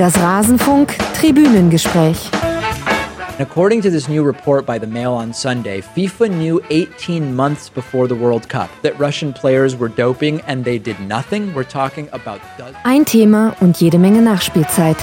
Das Rasenfunk Tribünengespräch. According to this new report by the Mail on Sunday, FIFA knew 18 months before the World Cup that Russian players were doping and they did nothing. We're talking about Ein Thema und jede Menge Nachspielzeit.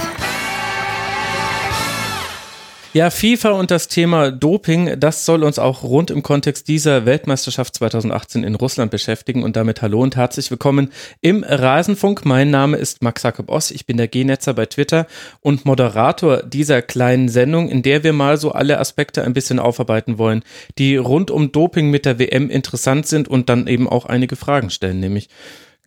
Ja, FIFA und das Thema Doping, das soll uns auch rund im Kontext dieser Weltmeisterschaft 2018 in Russland beschäftigen. Und damit hallo und herzlich willkommen im Rasenfunk. Mein Name ist Max Jakob Oss, ich bin der G-Netzer bei Twitter und Moderator dieser kleinen Sendung, in der wir mal so alle Aspekte ein bisschen aufarbeiten wollen, die rund um Doping mit der WM interessant sind und dann eben auch einige Fragen stellen, nämlich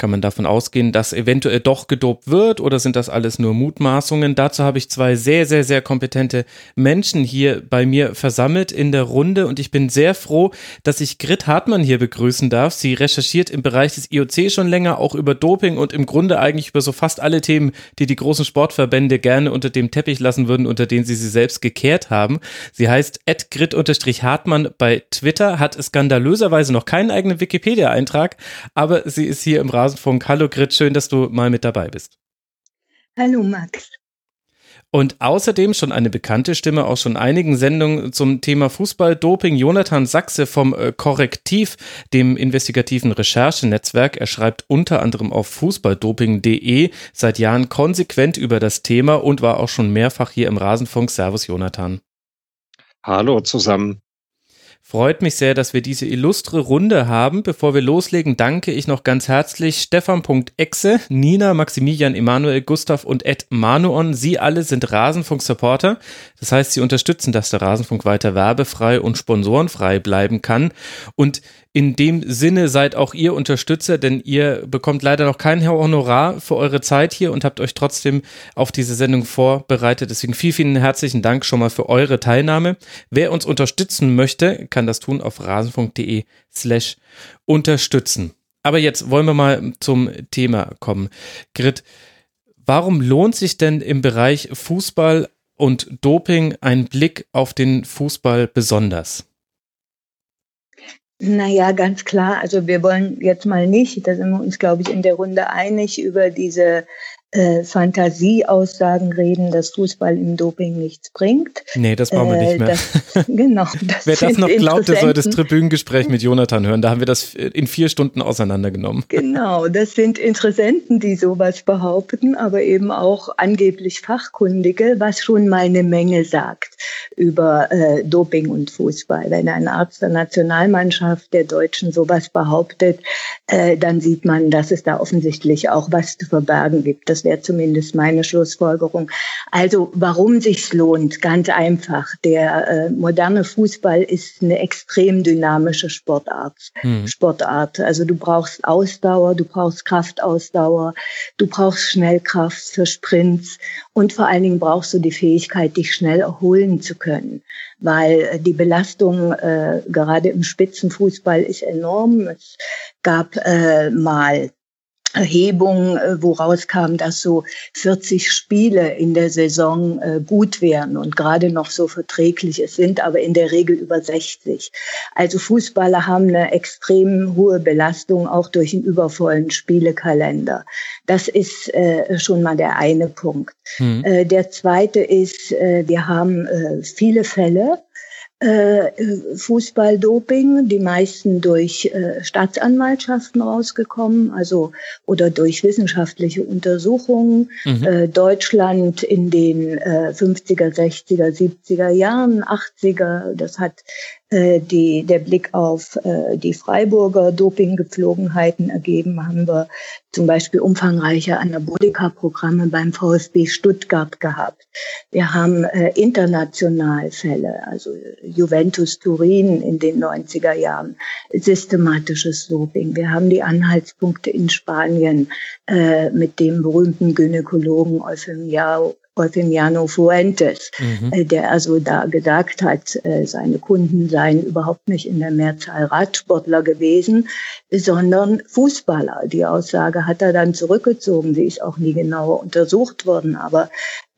kann man davon ausgehen, dass eventuell doch gedopt wird oder sind das alles nur Mutmaßungen? Dazu habe ich zwei sehr, sehr, sehr kompetente Menschen hier bei mir versammelt in der Runde und ich bin sehr froh, dass ich Grit Hartmann hier begrüßen darf. Sie recherchiert im Bereich des IOC schon länger, auch über Doping und im Grunde eigentlich über so fast alle Themen, die die großen Sportverbände gerne unter dem Teppich lassen würden, unter denen sie sie selbst gekehrt haben. Sie heißt Grit-Hartmann bei Twitter, hat skandalöserweise noch keinen eigenen Wikipedia-Eintrag, aber sie ist hier im Rasen Rasenfunk. Hallo Grit, schön, dass du mal mit dabei bist. Hallo Max. Und außerdem schon eine bekannte Stimme aus schon einigen Sendungen zum Thema Fußballdoping, Jonathan Sachse vom äh, Korrektiv, dem investigativen Recherchenetzwerk. Er schreibt unter anderem auf fußballdoping.de seit Jahren konsequent über das Thema und war auch schon mehrfach hier im Rasenfunk. Servus Jonathan. Hallo zusammen. Freut mich sehr, dass wir diese illustre Runde haben. Bevor wir loslegen, danke ich noch ganz herzlich Stefan.exe, Nina, Maximilian, Emanuel, Gustav und Ed Manuon. Sie alle sind Rasenfunk-Supporter. Das heißt, sie unterstützen, dass der Rasenfunk weiter werbefrei und sponsorenfrei bleiben kann. Und in dem Sinne seid auch ihr Unterstützer, denn ihr bekommt leider noch kein Honorar für eure Zeit hier und habt euch trotzdem auf diese Sendung vorbereitet. Deswegen vielen, vielen herzlichen Dank schon mal für eure Teilnahme. Wer uns unterstützen möchte, kann das tun auf rasenfunk.de slash unterstützen. Aber jetzt wollen wir mal zum Thema kommen. Grit, warum lohnt sich denn im Bereich Fußball und Doping ein Blick auf den Fußball besonders? Naja, ganz klar. Also wir wollen jetzt mal nicht, da sind wir uns, glaube ich, in der Runde einig, über diese äh, Fantasieaussagen reden, dass Fußball im Doping nichts bringt. Nee, das brauchen wir nicht mehr. Das, genau. Das Wer das noch glaubt, der soll das Tribünengespräch mit Jonathan hören. Da haben wir das in vier Stunden auseinandergenommen. Genau, das sind Interessenten, die sowas behaupten, aber eben auch angeblich Fachkundige, was schon mal eine Menge sagt über äh, Doping und Fußball. Wenn ein Arzt der Nationalmannschaft der Deutschen sowas behauptet, äh, dann sieht man, dass es da offensichtlich auch was zu verbergen gibt. Das wäre zumindest meine Schlussfolgerung. Also warum sich's lohnt? Ganz einfach. Der äh, moderne Fußball ist eine extrem dynamische Sportart. Mhm. Sportart. Also du brauchst Ausdauer, du brauchst Kraftausdauer, du brauchst Schnellkraft für Sprints und vor allen Dingen brauchst du die Fähigkeit, dich schnell erholen zu können, weil äh, die Belastung äh, gerade im Spitzenfußball ist enorm. Es gab äh, mal Erhebung, äh, woraus kam, dass so 40 Spiele in der Saison äh, gut wären und gerade noch so verträglich. Es sind aber in der Regel über 60. Also Fußballer haben eine extrem hohe Belastung auch durch einen übervollen Spielekalender. Das ist äh, schon mal der eine Punkt. Mhm. der zweite ist, wir haben viele Fälle, Fußballdoping, die meisten durch äh, Staatsanwaltschaften rausgekommen, also oder durch wissenschaftliche Untersuchungen. Mhm. Äh, Deutschland in den äh, 50er, 60er, 70er Jahren, 80er, das hat äh, die, der Blick auf äh, die Freiburger Dopinggepflogenheiten ergeben, haben wir zum Beispiel umfangreiche Anabolika-Programme beim VfB Stuttgart gehabt. Wir haben äh, international Fälle, also Juventus Turin in den 90er Jahren, systematisches Doping. Wir haben die Anhaltspunkte in Spanien äh, mit dem berühmten Gynäkologen Eufemiao Eufemiano Fuentes, mhm. Äh, der also da gesagt hat, äh, seine Kunden seien überhaupt nicht in der Mehrzahl Radsportler gewesen, sondern Fußballer. Die Aussage hat er dann zurückgezogen. Sie ist auch nie genauer untersucht worden, aber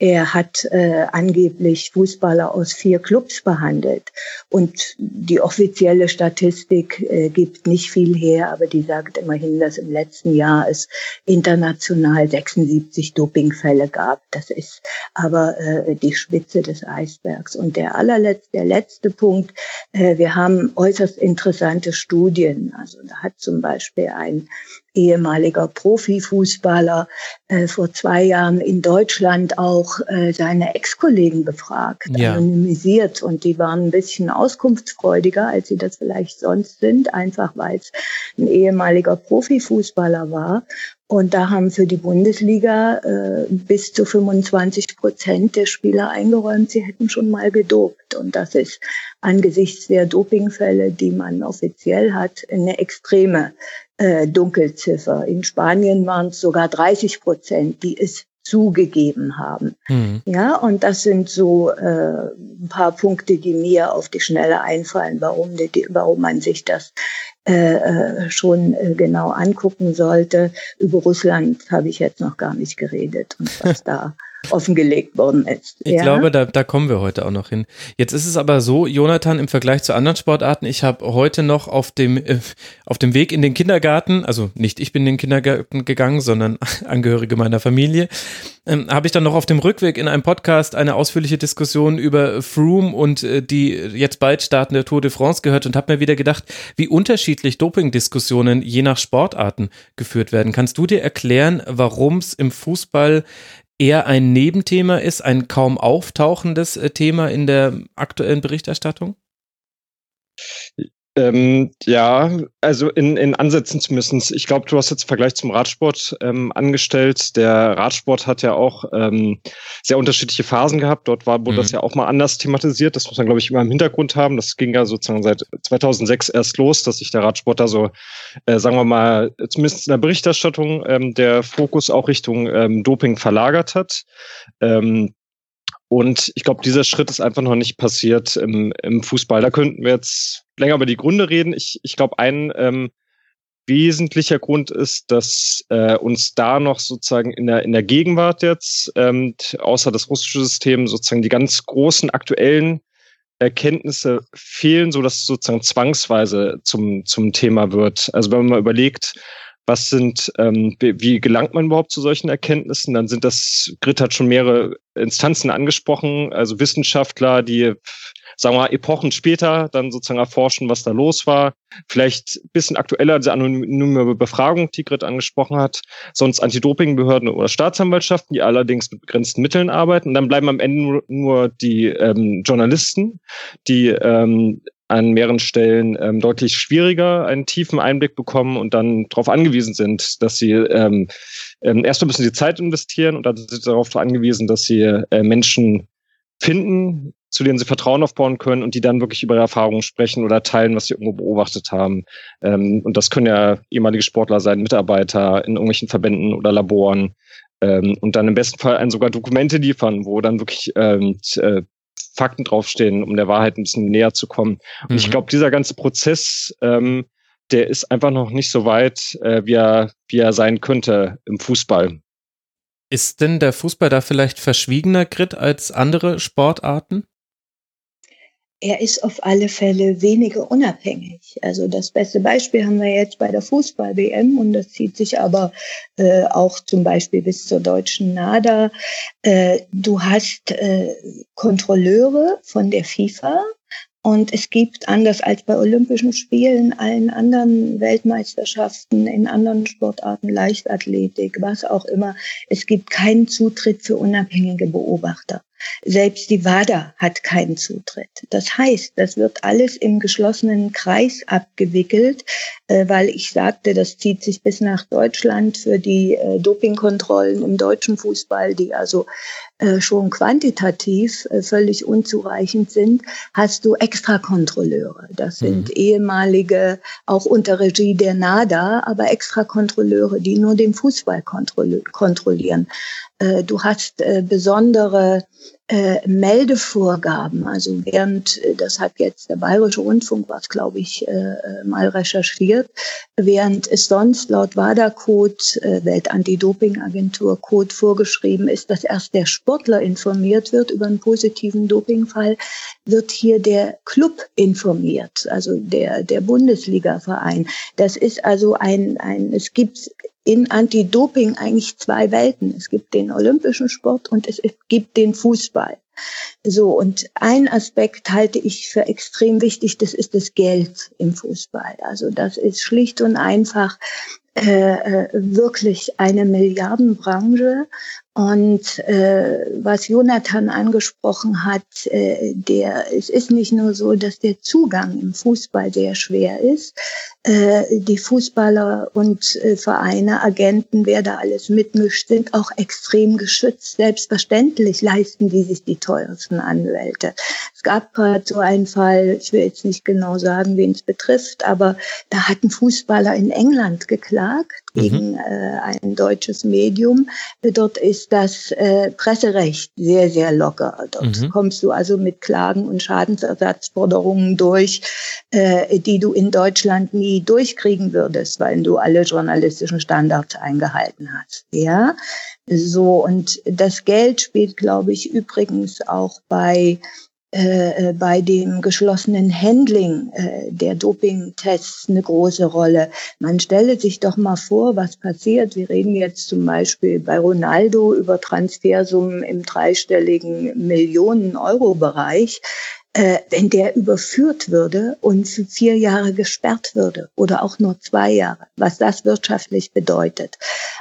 Er hat äh, angeblich Fußballer aus vier Clubs behandelt. Und die offizielle Statistik äh, gibt nicht viel her, aber die sagt immerhin, dass im letzten Jahr es international 76 Dopingfälle gab. Das ist aber äh, die Spitze des Eisbergs. Und der allerletzte, der letzte Punkt, äh, wir haben äußerst interessante Studien. Also da hat zum Beispiel ein ehemaliger Profifußballer äh, vor zwei Jahren in Deutschland auch äh, seine Ex-Kollegen befragt, ja. anonymisiert und die waren ein bisschen auskunftsfreudiger, als sie das vielleicht sonst sind, einfach weil es ein ehemaliger Profifußballer war. Und da haben für die Bundesliga äh, bis zu 25 Prozent der Spieler eingeräumt, sie hätten schon mal gedopt. Und das ist angesichts der Dopingfälle, die man offiziell hat, eine extreme äh, Dunkelziffer. In Spanien waren es sogar 30 Prozent, die es zugegeben haben. Mhm. Ja, und das sind so äh, ein paar Punkte, die mir auf die Schnelle einfallen, warum, die, warum man sich das äh, äh, schon äh, genau angucken sollte. Über Russland habe ich jetzt noch gar nicht geredet und was da offengelegt worden ist. Ich ja? glaube, da, da kommen wir heute auch noch hin. Jetzt ist es aber so, Jonathan, im Vergleich zu anderen Sportarten, ich habe heute noch auf dem, äh, auf dem Weg in den Kindergarten, also nicht ich bin in den Kindergarten gegangen, sondern Angehörige meiner Familie, ähm, habe ich dann noch auf dem Rückweg in einem Podcast eine ausführliche Diskussion über Froome und äh, die jetzt bald startende Tour de France gehört und habe mir wieder gedacht, wie unterschiedlich Dopingdiskussionen je nach Sportarten geführt werden. Kannst du dir erklären, warum es im Fußball eher ein Nebenthema ist, ein kaum auftauchendes äh, Thema in der aktuellen Berichterstattung? Ähm, ja, also in, in Ansätzen zumindest. Ich glaube, du hast jetzt Vergleich zum Radsport ähm, angestellt. Der Radsport hat ja auch ähm, sehr unterschiedliche Phasen gehabt. Dort war, wurde mhm. das ja auch mal anders thematisiert. Das muss man, glaube ich, immer im Hintergrund haben. Das ging ja sozusagen seit 2006 erst los, dass sich der Radsport da so, äh, sagen wir mal, zumindest in der Berichterstattung ähm, der Fokus auch Richtung ähm, Doping verlagert hat. Ähm, und ich glaube, dieser Schritt ist einfach noch nicht passiert im, im Fußball. Da könnten wir jetzt länger über die Gründe reden. Ich, ich glaube, ein ähm, wesentlicher Grund ist, dass äh, uns da noch sozusagen in der, in der Gegenwart jetzt, ähm, außer das russische System, sozusagen die ganz großen aktuellen Erkenntnisse fehlen, so dass es sozusagen zwangsweise zum, zum Thema wird. Also wenn man mal überlegt, was sind, ähm, wie gelangt man überhaupt zu solchen Erkenntnissen? Dann sind das, Grit hat schon mehrere Instanzen angesprochen, also Wissenschaftler, die sagen wir mal, Epochen später dann sozusagen erforschen, was da los war. Vielleicht ein bisschen aktueller diese anonyme Befragung, die Grit angesprochen hat. Sonst Anti-Doping-Behörden oder Staatsanwaltschaften, die allerdings mit begrenzten Mitteln arbeiten. Und dann bleiben am Ende nur, nur die ähm, Journalisten, die ähm, an mehreren Stellen ähm, deutlich schwieriger einen tiefen Einblick bekommen und dann darauf angewiesen sind, dass sie ähm, ähm, erstmal müssen sie Zeit investieren und dann sind sie darauf angewiesen, dass sie äh, Menschen finden, zu denen sie Vertrauen aufbauen können und die dann wirklich über ihre Erfahrungen sprechen oder teilen, was sie irgendwo beobachtet haben. Ähm, und das können ja ehemalige Sportler sein, Mitarbeiter in irgendwelchen Verbänden oder Laboren. Ähm, und dann im besten Fall einen sogar Dokumente liefern, wo dann wirklich ähm, äh, Fakten draufstehen, um der Wahrheit ein bisschen näher zu kommen. Und mhm. ich glaube, dieser ganze Prozess, ähm, der ist einfach noch nicht so weit, äh, wie, er, wie er sein könnte im Fußball. Ist denn der Fußball da vielleicht verschwiegener Grit als andere Sportarten? Er ist auf alle Fälle weniger unabhängig. Also das beste Beispiel haben wir jetzt bei der Fußball-WM und das zieht sich aber äh, auch zum Beispiel bis zur deutschen NADA. Äh, du hast äh, Kontrolleure von der FIFA, und es gibt, anders als bei Olympischen Spielen, allen anderen Weltmeisterschaften, in anderen Sportarten, Leichtathletik, was auch immer, es gibt keinen Zutritt für unabhängige Beobachter. Selbst die WADA hat keinen Zutritt. Das heißt, das wird alles im geschlossenen Kreis abgewickelt, äh, weil ich sagte, das zieht sich bis nach Deutschland für die äh, Dopingkontrollen im deutschen Fußball, die also schon quantitativ völlig unzureichend sind, hast du Extrakontrolleure. Das sind mhm. ehemalige, auch unter Regie der NADA, aber Extrakontrolleure, die nur den Fußball kontrollieren. Äh, du hast äh, besondere äh, Meldevorgaben. Also während, äh, das hat jetzt der Bayerische Rundfunk, was glaube ich, mal recherchiert, während es sonst laut WADA-Code, äh, Weltantidoping-Agentur Code vorgeschrieben ist, dass erst der Sportler informiert wird über einen positiven Dopingfall, wird hier der Club informiert, also der, der Bundesliga-Verein. Das ist also ein, ein, es gibt in Anti-Doping eigentlich zwei Welten. Es gibt den olympischen Sport und es gibt den Fußball. So, und ein Aspekt halte ich für extrem wichtig, das ist das Geld im Fußball. Also das ist schlicht und einfach äh, äh wirklich eine Milliardenbranche und äh, was Jonathan angesprochen hat, äh, der, es ist nicht nur so, dass der Zugang im Fußball sehr schwer ist. Äh, die Fußballer und äh, Vereine, Agenten, wer da alles mitmischt, sind auch extrem geschützt. Selbstverständlich leisten die sich die teuersten Anwälte. Es gab gerade so einen Fall, ich will jetzt nicht genau sagen, wen es betrifft, aber da hat ein Fußballer in England geklagt mhm. gegen äh, ein deutsches Medium. Dort ist ist das äh, Presserecht sehr, sehr locker. Dort mhm. kommst du also mit Klagen und Schadensersatzforderungen durch, äh, die du in Deutschland nie durchkriegen würdest, weil du alle journalistischen Standards eingehalten hast. Ja, so und das Geld spielt, glaube ich, übrigens auch bei äh, äh, bei dem geschlossenen Handling äh, der Dopingtests eine große Rolle. Man stelle sich doch mal vor, was passiert. Wir reden jetzt zum Beispiel bei Ronaldo über Transfersummen im dreistelligen Millionen-Euro-Bereich. Äh, wenn der überführt würde und für vier Jahre gesperrt würde oder auch nur zwei Jahre, was das wirtschaftlich bedeutet.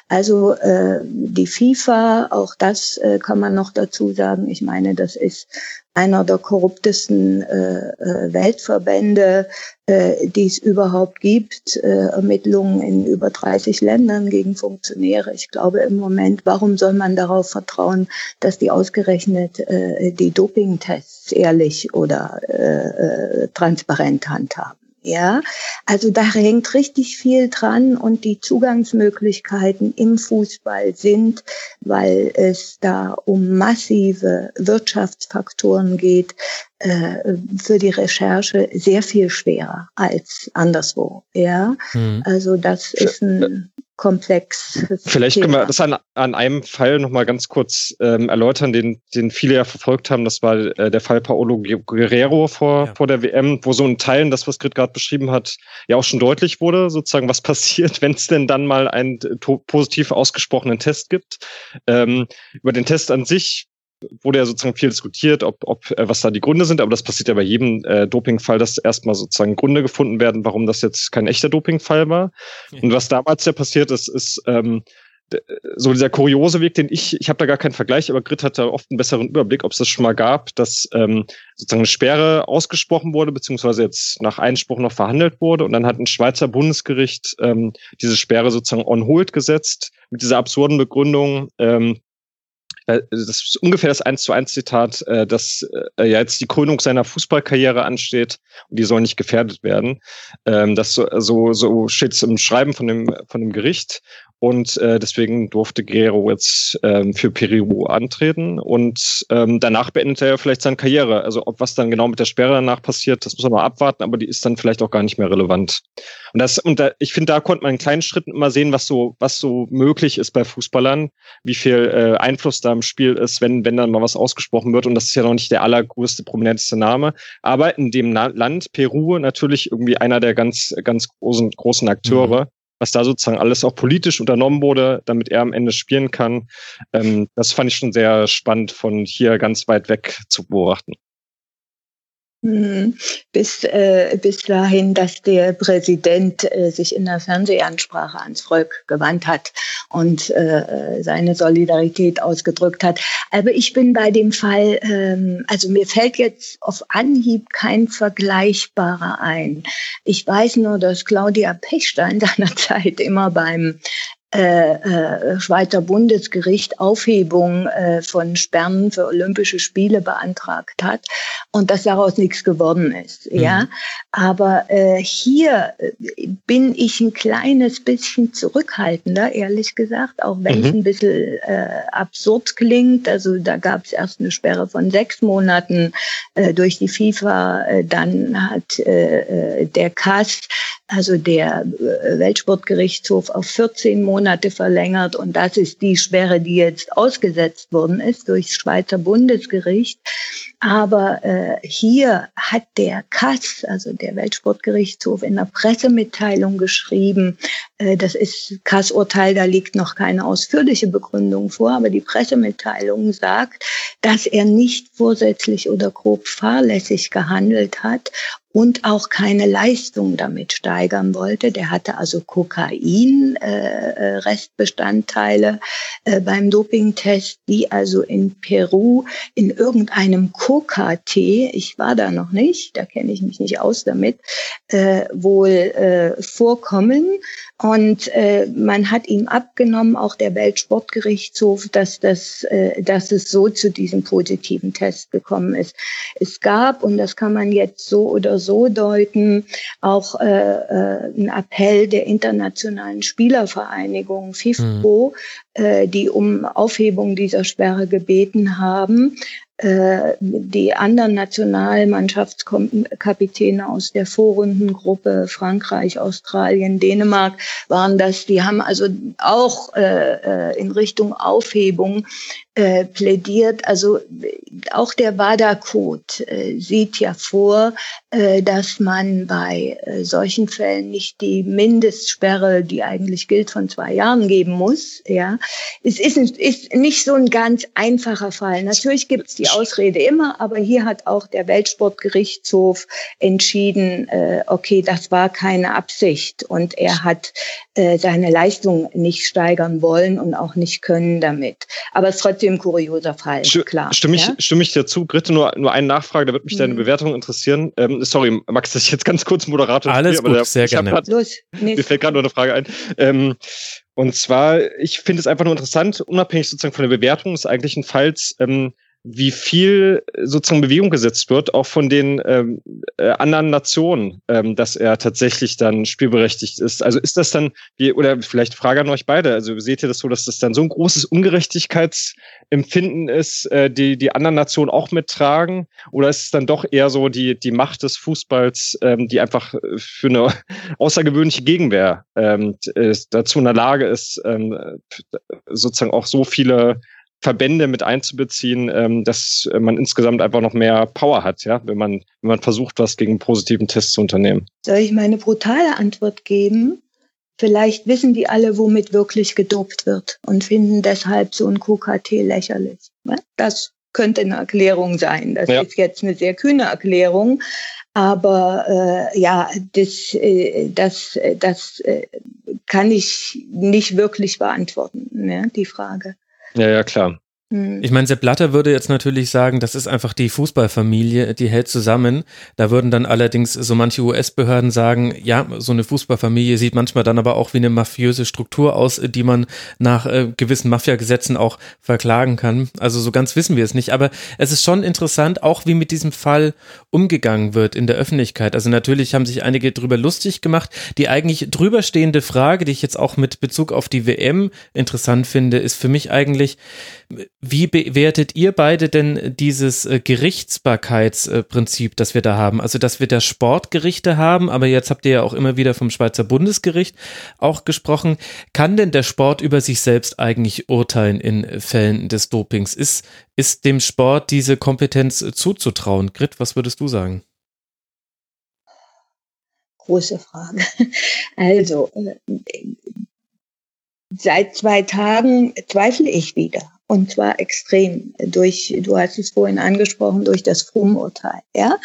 Also äh, die FIFA, auch das äh, kann man noch dazu sagen. Ich meine, das ist einer der korruptesten äh, äh, Weltverbände, äh, die es überhaupt gibt. Äh, Ermittlungen in über 30 Ländern gegen Funktionäre. Ich glaube im Moment, warum soll man darauf vertrauen, dass die ausgerechnet äh, die Dopingtests ehrlich oder äh, äh, transparent handhaben? Ja, also da hängt richtig viel dran und die Zugangsmöglichkeiten im Fußball sind, weil es da um massive Wirtschaftsfaktoren geht, äh, für die Recherche sehr viel schwerer als anderswo. Ja, mhm. also das ist ein komplex. Vielleicht Thema. können wir das an, an einem Fall nochmal ganz kurz ähm, erläutern, den, den viele ja verfolgt haben. Das war äh, der Fall Paolo Guerrero vor, ja. vor der WM, wo so in Teilen das, was Grit gerade beschrieben hat, ja auch schon deutlich wurde, sozusagen, was passiert, wenn es denn dann mal einen positiv ausgesprochenen Test gibt. Ähm, über den Test an sich wurde ja sozusagen viel diskutiert, ob, ob äh, was da die Gründe sind, aber das passiert ja bei jedem äh, Dopingfall, dass erstmal sozusagen Gründe gefunden werden, warum das jetzt kein echter Dopingfall war. Und was damals ja passiert ist, ist ähm, so dieser kuriose Weg, den ich, ich habe da gar keinen Vergleich, aber Grit hat da oft einen besseren Überblick, ob es das schon mal gab, dass ähm, sozusagen eine Sperre ausgesprochen wurde, beziehungsweise jetzt nach Einspruch noch verhandelt wurde und dann hat ein Schweizer Bundesgericht ähm, diese Sperre sozusagen on hold gesetzt mit dieser absurden Begründung, ähm, äh, das ist ungefähr das eins zu eins Zitat, äh, dass äh, ja jetzt die Krönung seiner Fußballkarriere ansteht und die soll nicht gefährdet werden. Ähm, das so, so, so steht es im Schreiben von dem, von dem Gericht. Und äh, deswegen durfte Guerrero jetzt ähm, für Peru antreten. Und ähm, danach beendet er ja vielleicht seine Karriere. Also ob was dann genau mit der Sperre danach passiert, das muss man mal abwarten, aber die ist dann vielleicht auch gar nicht mehr relevant. Und das, und da, ich finde, da konnte man in kleinen Schritten immer sehen, was so, was so möglich ist bei Fußballern, wie viel äh, Einfluss da im Spiel ist, wenn, wenn dann mal was ausgesprochen wird. Und das ist ja noch nicht der allergrößte, prominenteste Name. Aber in dem Na Land, Peru, natürlich irgendwie einer der ganz, ganz großen, großen Akteure. Mhm was da sozusagen alles auch politisch unternommen wurde, damit er am Ende spielen kann. Ähm, das fand ich schon sehr spannend von hier ganz weit weg zu beobachten. Mhm. Bis, äh, bis dahin, dass der Präsident äh, sich in der Fernsehansprache ans Volk gewandt hat und äh, seine Solidarität ausgedrückt hat. Aber ich bin bei dem Fall, ähm, also mir fällt jetzt auf Anhieb kein vergleichbarer ein. Ich weiß nur, dass Claudia Pechstein seinerzeit immer beim äh, äh, Schweizer Bundesgericht Aufhebung äh, von Sperren für Olympische Spiele beantragt hat und dass daraus nichts geworden ist. Mhm. Ja, aber äh, hier äh, bin ich ein kleines bisschen zurückhaltender, ehrlich gesagt, auch wenn mhm. es ein bisschen äh, absurd klingt. Also da gab es erst eine Sperre von sechs Monaten durch die FIFA, dann hat der CAS also der Weltsportgerichtshof auf 14 Monate verlängert und das ist die Sperre, die jetzt ausgesetzt worden ist durch Schweizer Bundesgericht. Aber äh, hier hat der KAS, also der Weltsportgerichtshof, in der Pressemitteilung geschrieben, äh, das ist KAS-Urteil, da liegt noch keine ausführliche Begründung vor, aber die Pressemitteilung sagt, dass er nicht vorsätzlich oder grob fahrlässig gehandelt hat und auch keine Leistung damit steigern wollte. Der hatte also Kokain, äh, äh, äh, beim Dopingtest, die also in Peru in irgendeinem Coca-Tee, ich war da noch nicht, da kenne ich mich nicht aus damit, äh, wohl äh, vorkommen. Und äh, man hat ihm abgenommen, auch der Weltsportgerichtshof, dass, das, äh, dass es so zu diesem positiven Test gekommen ist. Es gab, und das kann man jetzt so oder so deuten, auch äh, äh, ein Appell der internationalen Spielervereinigung FIFPro, mhm. äh, die um Aufhebung dieser Sperre gebeten haben. Äh, die anderen Nationalmannschaftskapitäne aus der Vorrundengruppe Frankreich, Australien, Dänemark waren das. Die haben also auch äh, äh in Richtung Aufhebung äh, plädiert. Also auch der WADA-Code äh, sieht ja vor, äh, dass man bei solchen Fällen nicht die Mindestsperre, die eigentlich gilt, von zwei Jahren geben muss. Ja, es ist, ist nicht so ein ganz einfacher Fall. Natürlich gibt es die Ausrede immer, aber hier hat auch der Weltsportgerichtshof entschieden, äh, okay, das war keine Absicht und er hat äh, seine Leistung nicht steigern wollen und auch nicht können damit. Aber es ist trotzdem ein kurioser Fall, St klar. Stimme ich, ja? stimme ich dir zu. Gritte, nur, nur eine Nachfrage, da würde mich hm. deine Bewertung interessieren. Ähm, sorry, Max, dass ich jetzt ganz kurz Moderator Alles spiele, gut, der, sehr gerne. Grad, Los, mir fällt gerade nur eine Frage ein. Ähm, und zwar, ich finde es einfach nur interessant, unabhängig sozusagen von der Bewertung, ist eigentlich ein Fall, ähm, wie viel sozusagen Bewegung gesetzt wird, auch von den ähm, äh, anderen Nationen, ähm, dass er tatsächlich dann spielberechtigt ist. Also ist das dann, wie, oder vielleicht Frage an euch beide, also seht ihr das so, dass das dann so ein großes Ungerechtigkeitsempfinden ist, äh, die die anderen Nationen auch mittragen? Oder ist es dann doch eher so die, die Macht des Fußballs, ähm, die einfach für eine außergewöhnliche Gegenwehr ähm, dazu in der Lage ist, ähm, sozusagen auch so viele Verbände mit einzubeziehen, ähm, dass man insgesamt einfach noch mehr Power hat, ja, wenn man, wenn man versucht, was gegen einen positiven Test zu unternehmen. Soll ich meine brutale Antwort geben? Vielleicht wissen die alle, womit wirklich gedopt wird und finden deshalb so ein QKT lächerlich. Das könnte eine Erklärung sein. Das ja. ist jetzt eine sehr kühne Erklärung. Aber äh, ja, das, äh, das, äh, das äh, kann ich nicht wirklich beantworten, ne, die Frage. Ja, ja, klar. Ich meine, Sepp Blatter würde jetzt natürlich sagen, das ist einfach die Fußballfamilie, die hält zusammen. Da würden dann allerdings so manche US-Behörden sagen, ja, so eine Fußballfamilie sieht manchmal dann aber auch wie eine mafiöse Struktur aus, die man nach äh, gewissen Mafia-Gesetzen auch verklagen kann. Also so ganz wissen wir es nicht. Aber es ist schon interessant, auch wie mit diesem Fall umgegangen wird in der Öffentlichkeit. Also natürlich haben sich einige drüber lustig gemacht. Die eigentlich drüberstehende Frage, die ich jetzt auch mit Bezug auf die WM interessant finde, ist für mich eigentlich, wie bewertet ihr beide denn dieses äh, Gerichtsbarkeitsprinzip, das wir da haben? Also, dass wir da Sportgerichte haben, aber jetzt habt ihr ja auch immer wieder vom Schweizer Bundesgericht auch gesprochen. Kann denn der Sport über sich selbst eigentlich urteilen in Fällen des Dopings? Ist, ist dem Sport diese Kompetenz zuzutrauen? Grit, was würdest du sagen? Große Frage. Also, äh, seit zwei Tagen zweifle ich wieder und zwar extrem durch, du hast es vorhin angesprochen, durch das Frum-Urteil. Ja?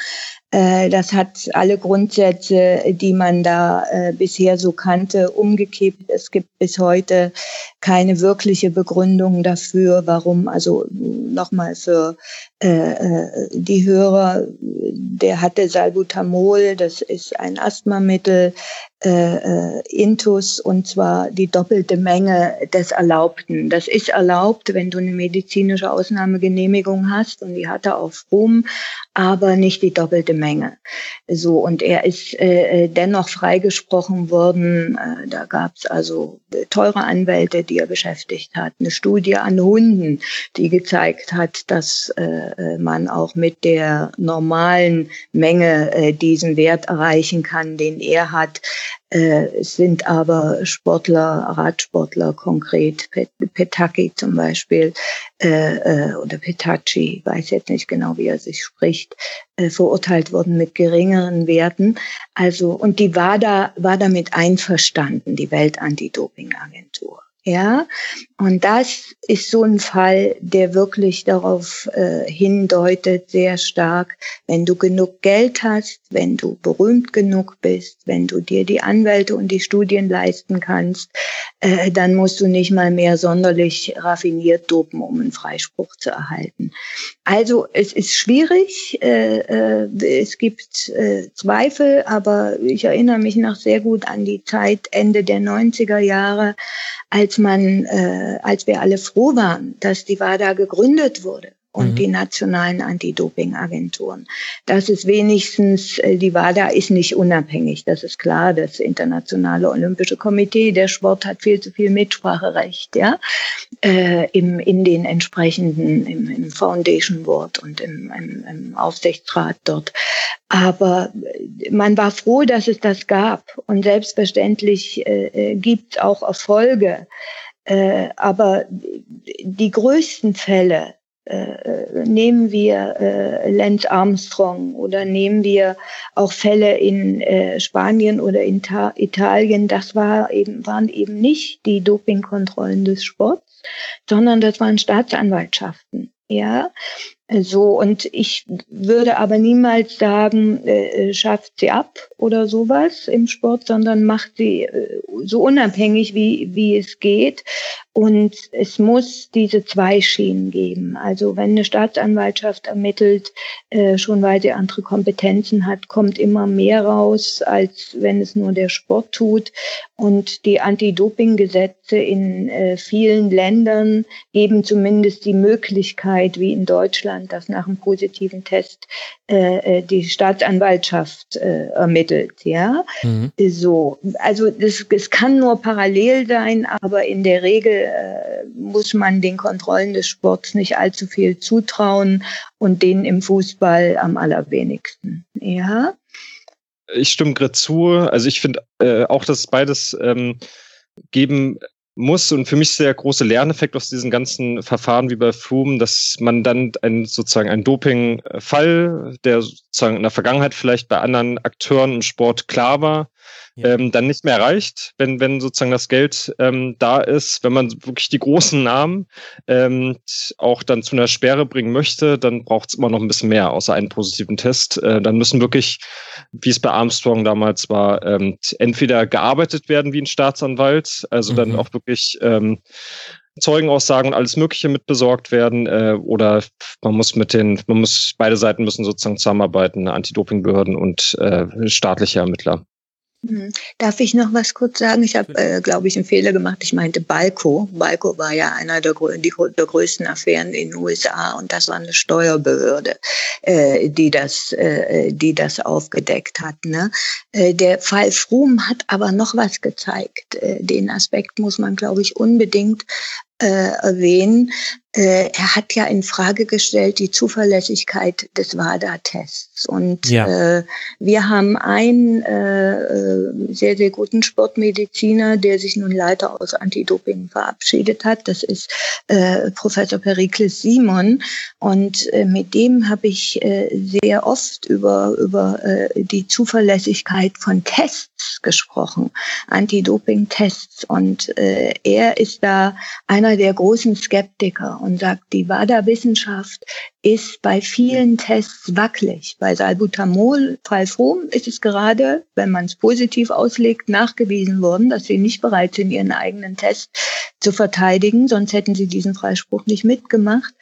Äh, das hat alle Grundsätze, die man da äh, bisher so kannte, umgekippt. Es gibt bis heute keine wirkliche Begründung dafür, warum, also nochmal für die Hörer, der hatte Salbutamol, das ist ein Asthmamittel, äh, äh, Intus und zwar die doppelte Menge des Erlaubten. Das ist erlaubt, wenn du eine medizinische Ausnahmegenehmigung hast und die hat er auf Ruhm, aber nicht die doppelte Menge. So und er ist äh, äh dennoch freigesprochen worden. Äh, da gab es also teure Anwälte, die er beschäftigt hat, eine Studie an Hunden, die gezeigt hat, dass äh, man auch mit der normalen Menge äh, diesen Wert erreichen kann, den er hat. Äh, es sind aber Sportler, Radsportler konkret, Petaki zum Beispiel äh, äh, oder Petachi, weiß jetzt nicht genau, wie er sich spricht, äh, verurteilt worden mit geringeren Werten. Also und die WADA war damit einverstanden, die Weltantidopingagentur. Ja, und das ist so ein Fall, der wirklich darauf äh, hindeutet, sehr stark, wenn du genug Geld hast, wenn du berühmt genug bist, wenn du dir die Anwälte und die Studien leisten kannst, äh, dann musst du nicht mal mehr sonderlich raffiniert dopen, um einen Freispruch zu erhalten. Also es ist schwierig, äh, äh, es gibt äh, Zweifel, aber ich erinnere mich noch sehr gut an die Zeit Ende der 90er Jahre, als man, äh, als wir alle froh waren, dass die WADA gegründet wurde und mhm. die nationalen Anti-Doping-Agenturen. Das ist wenigstens, äh, die WADA ist nicht unabhängig, das ist klar. Das Internationale Olympische Komitee, der Sport hat viel zu viel Mitspracherecht, ja, äh, im, in den entsprechenden, im, im Foundation Board und im, im, im Aufsichtsrat dort. Aber äh, man war froh, dass es das gab. Und selbstverständlich äh, äh gibt auch Erfolge. Äh, aber die größten Fälle äh, nehmen wir äh, Lance Armstrong oder nehmen wir auch Fälle in äh, Spanien oder in Ta Italien, das war eben, waren eben nicht die Dopingkontrollen des Sports, sondern das waren Staatsanwaltschaften. Ja, so, und ich würde aber niemals sagen, äh, schafft sie ab oder sowas im Sport, sondern macht sie äh, so unabhängig, wie, wie es geht. Und es muss diese zwei Schienen geben. Also wenn eine Staatsanwaltschaft ermittelt, äh, schon weil sie andere Kompetenzen hat, kommt immer mehr raus, als wenn es nur der Sport tut. Und die Anti-Doping-Gesetze in äh, vielen Ländern geben zumindest die Möglichkeit, wie in Deutschland, dass nach einem positiven Test äh, äh die Staatsanwaltschaft äh, ermittelt. Ja, mhm. so. Also es kann nur parallel sein, aber in der Regel äh, muss man den Kontrollen des Sports nicht allzu viel zutrauen und denen im Fußball am allerwenigsten. Ja. Ich stimme gerade zu. Also ich finde äh, auch, dass es beides ähm, geben muss und für mich ist der große Lerneffekt aus diesen ganzen Verfahren wie bei Froome, dass man dann ein, sozusagen einen Dopingfall, der sozusagen in der Vergangenheit vielleicht bei anderen Akteuren im Sport klar war, ähm, dann nicht mehr reicht, wenn, wenn sozusagen das Geld ähm, da ist. Wenn man wirklich die großen Namen ähm, auch dann zu einer Sperre bringen möchte, dann braucht es immer noch ein bisschen mehr, außer einen positiven Test. Äh, dann müssen wirklich, wie es bei Armstrong damals war, ähm, entweder gearbeitet werden wie ein Staatsanwalt, also mhm. dann auch wirklich ähm, Zeugenaussagen und alles Mögliche mit besorgt werden äh, oder man muss mit den, man muss beide Seiten müssen sozusagen zusammenarbeiten, Anti-Doping-Behörden und äh, staatliche Ermittler. Mhm. Darf ich noch was kurz sagen? Ich habe, äh, glaube ich, einen Fehler gemacht. Ich meinte Balco. Balco war ja einer der, die, der größten Affären in den USA und das war eine Steuerbehörde, äh, die das, äh, die das aufgedeckt hat. Ne? Äh, der Fall Froome hat aber noch was gezeigt. Äh, den Aspekt muss man, glaube ich, unbedingt äh, erwähnen. Äh, er hat ja in Frage gestellt die Zuverlässigkeit des WADA-Tests. Und ja. äh, wir haben einen äh, äh, sehr, sehr guten Sportmediziner, der sich nun leider aus Anti-Doping verabschiedet hat. Das ist äh, Professor Perikles Simon. Und äh, mit dem habe ich sehr oft über, über die Zuverlässigkeit von Tests gesprochen, Anti-Doping-Tests. Und er ist da einer der großen Skeptiker und sagt, die WADA-Wissenschaft ist bei vielen Tests wackelig. Bei Salbutamol, Falfrom ist es gerade, wenn man es positiv auslegt, nachgewiesen worden, dass sie nicht bereit sind, ihren eigenen Test zu verteidigen, sonst hätten sie diesen Freispruch nicht mitgemacht.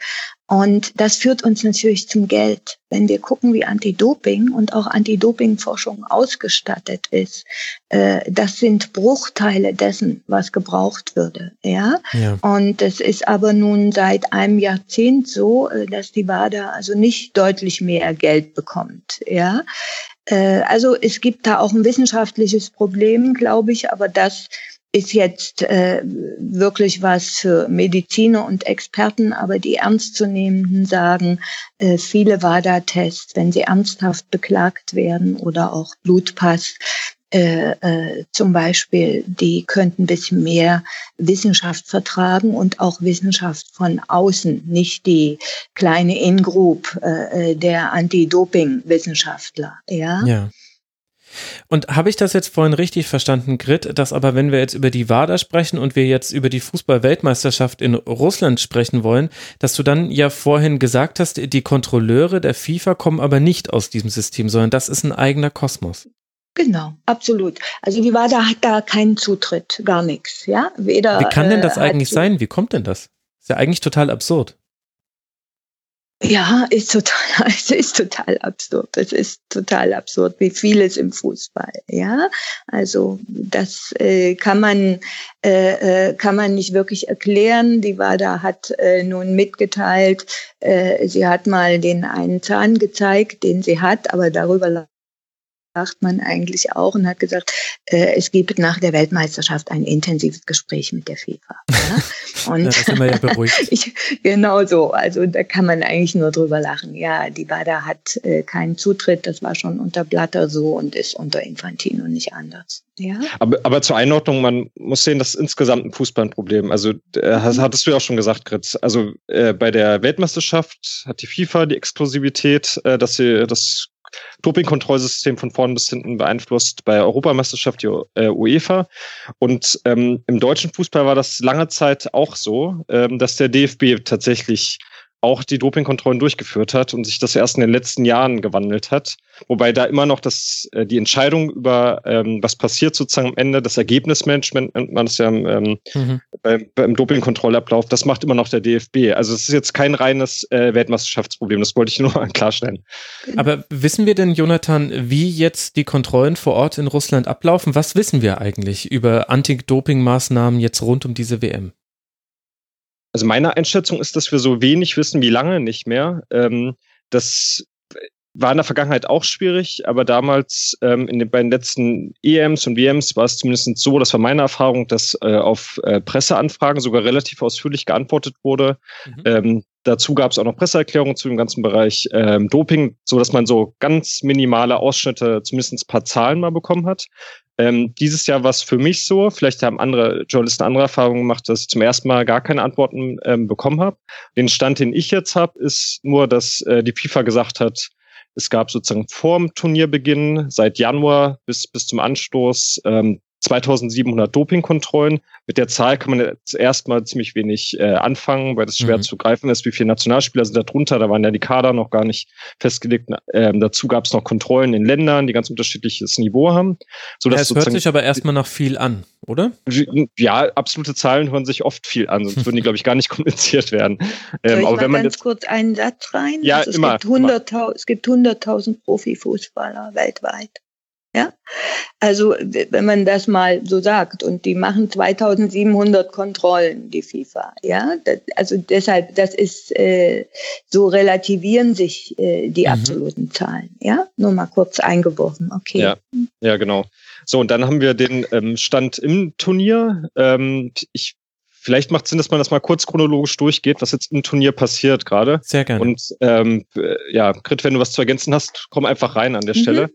Und das führt uns natürlich zum Geld. Wenn wir gucken, wie Anti-Doping und auch Anti-Doping-Forschung ausgestattet ist, äh, das sind Bruchteile dessen, was gebraucht würde. Ja? ja. Und es ist aber nun seit einem Jahrzehnt so, äh, dass die WADA also nicht deutlich mehr Geld bekommt. Ja? Äh, also es gibt da auch ein wissenschaftliches Problem, glaube ich, aber das ist jetzt äh, wirklich was für Mediziner und Experten, aber die Ernstzunehmenden sagen, äh, viele WADA-Tests, wenn sie ernsthaft beklagt werden oder auch Blutpass, äh, äh, zum Beispiel, die könnten ein bisschen mehr Wissenschaft vertragen und auch Wissenschaft von außen, nicht die kleine In-Group äh, äh der Anti-Doping-Wissenschaftler. Ja. ja. Und habe ich das jetzt vorhin richtig verstanden, Grit, dass aber wenn wir jetzt über die WADA sprechen und wir jetzt über die Fußball-Weltmeisterschaft in Russland sprechen wollen, dass du dann ja vorhin gesagt hast, die Kontrolleure der FIFA kommen aber nicht aus diesem System, sondern das ist ein eigener Kosmos. Genau, absolut. Also die WADA hat da keinen Zutritt, gar nichts, ja. Weder, Wie kann denn das äh, eigentlich sein? Wie kommt denn das? Ist ja eigentlich total absurd. Ja, ist total, es ist total absurd. Es ist total absurd, wie vieles im Fußball. Ja, also das äh, kann man äh, äh, kann man nicht wirklich erklären. Die WADA hat äh, nun mitgeteilt, äh, sie hat mal den einen Zahn gezeigt, den sie hat, aber darüber sagt man eigentlich auch und hat gesagt, äh, es gibt nach der Weltmeisterschaft ein intensives Gespräch mit der FIFA. Ja? Und ja, sind wir ja beruhigt. ich, genau so. Also da kann man eigentlich nur drüber lachen. Ja, die WADA hat äh, keinen Zutritt. Das war schon unter Blatter so und ist unter Infantino nicht anders. Ja. Aber, aber zur Einordnung, man muss sehen, das ist insgesamt ein Fußballproblem. Also äh, mhm. hattest du ja auch schon gesagt, Gritz. Also äh, bei der Weltmeisterschaft hat die FIFA die Exklusivität, äh, dass sie das Dopingkontrollsystem von vorn bis hinten beeinflusst bei Europameisterschaft die äh, UEFA. Und ähm, im deutschen Fußball war das lange Zeit auch so, ähm, dass der DFB tatsächlich auch die Dopingkontrollen durchgeführt hat und sich das erst in den letzten Jahren gewandelt hat. Wobei da immer noch das, äh, die Entscheidung über, ähm, was passiert sozusagen am Ende, das Ergebnismanagement nennt man es ja ähm, mhm. beim, beim Dopingkontrollablauf, das macht immer noch der DFB. Also es ist jetzt kein reines äh, Weltmeisterschaftsproblem, das wollte ich nur klarstellen. Aber wissen wir denn, Jonathan, wie jetzt die Kontrollen vor Ort in Russland ablaufen? Was wissen wir eigentlich über Anti-Doping-Maßnahmen jetzt rund um diese WM? Also meine Einschätzung ist, dass wir so wenig wissen wie lange nicht mehr. Ähm, das war in der Vergangenheit auch schwierig, aber damals ähm, in den beiden letzten EMs und WMs war es zumindest so, das war meine Erfahrung, dass äh, auf äh, Presseanfragen sogar relativ ausführlich geantwortet wurde. Mhm. Ähm, dazu gab es auch noch Presseerklärungen zu dem ganzen Bereich ähm, Doping, so dass man so ganz minimale Ausschnitte, zumindest ein paar Zahlen mal bekommen hat. Ähm, dieses Jahr war es für mich so, vielleicht haben andere Journalisten andere Erfahrungen gemacht, dass ich zum ersten Mal gar keine Antworten ähm, bekommen habe. Den Stand, den ich jetzt habe, ist nur, dass äh, die FIFA gesagt hat, es gab sozusagen vorm Turnierbeginn seit Januar bis, bis zum Anstoß ähm, 2700 Dopingkontrollen. Mit der Zahl kann man jetzt erstmal ziemlich wenig äh, anfangen, weil das schwer mhm. zu greifen ist. Wie viele Nationalspieler sind da drunter? Da waren ja die Kader noch gar nicht festgelegt. Ähm, dazu gab es noch Kontrollen in Ländern, die ganz unterschiedliches Niveau haben. So ja, es hört sich aber erstmal nach viel an, oder? Ja, absolute Zahlen hören sich oft viel an, sonst würden die, glaube ich, gar nicht kommuniziert werden. Ähm, aber wenn man ganz jetzt, kurz einen Satz rein? Ja, also es immer. Gibt 100 immer. Es gibt 100.000 Profifußballer weltweit. Ja, also wenn man das mal so sagt und die machen 2700 Kontrollen, die FIFA, ja, das, also deshalb, das ist äh, so relativieren sich äh, die mhm. absoluten Zahlen, ja, nur mal kurz eingeworfen, okay. Ja, ja, genau. So und dann haben wir den ähm, Stand im Turnier. Ähm, ich Vielleicht macht Sinn, dass man das mal kurz chronologisch durchgeht, was jetzt im Turnier passiert gerade. Sehr gerne. Und ähm, ja, Grit, wenn du was zu ergänzen hast, komm einfach rein an der mhm. Stelle.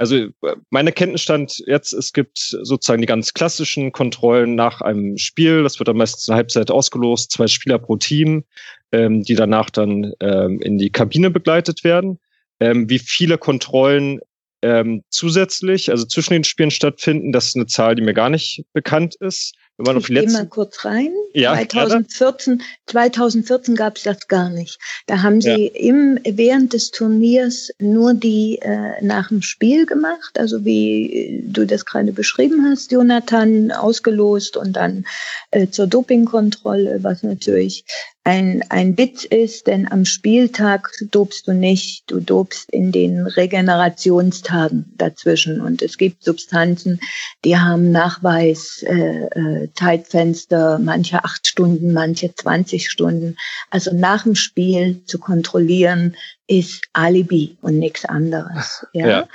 Also meine Kenntnisstand jetzt, es gibt sozusagen die ganz klassischen Kontrollen nach einem Spiel. Das wird dann meistens eine Halbzeit ausgelost, zwei Spieler pro Team, ähm, die danach dann ähm, in die Kabine begleitet werden. Ähm, wie viele Kontrollen ähm, zusätzlich, also zwischen den Spielen stattfinden, das ist eine Zahl, die mir gar nicht bekannt ist. Wenn man ich gehe mal kurz rein. Ja, 2014, 2014 gab es das gar nicht. Da haben sie ja. im, während des Turniers nur die äh, nach dem Spiel gemacht, also wie du das gerade beschrieben hast, Jonathan, ausgelost und dann äh, zur Dopingkontrolle, was natürlich ein, ein Witz ist, denn am Spieltag dobst du nicht, du dobst in den Regenerationstagen dazwischen. Und es gibt Substanzen, die haben Nachweis, äh, äh, Zeitfenster, manche acht Stunden, manche 20 Stunden. Also nach dem Spiel zu kontrollieren, ist Alibi und nichts anderes. Ja? ja.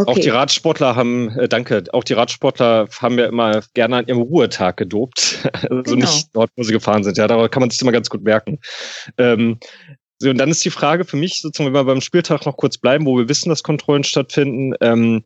Okay. Auch die Radsportler haben, äh, danke, auch die Radsportler haben ja immer gerne an ihrem Ruhetag gedopt. also genau. nicht dort, wo sie gefahren sind. Ja, da kann man sich immer ganz gut merken. Ähm, so, und dann ist die Frage für mich, sozusagen, wenn wir beim Spieltag noch kurz bleiben, wo wir wissen, dass Kontrollen stattfinden, ähm,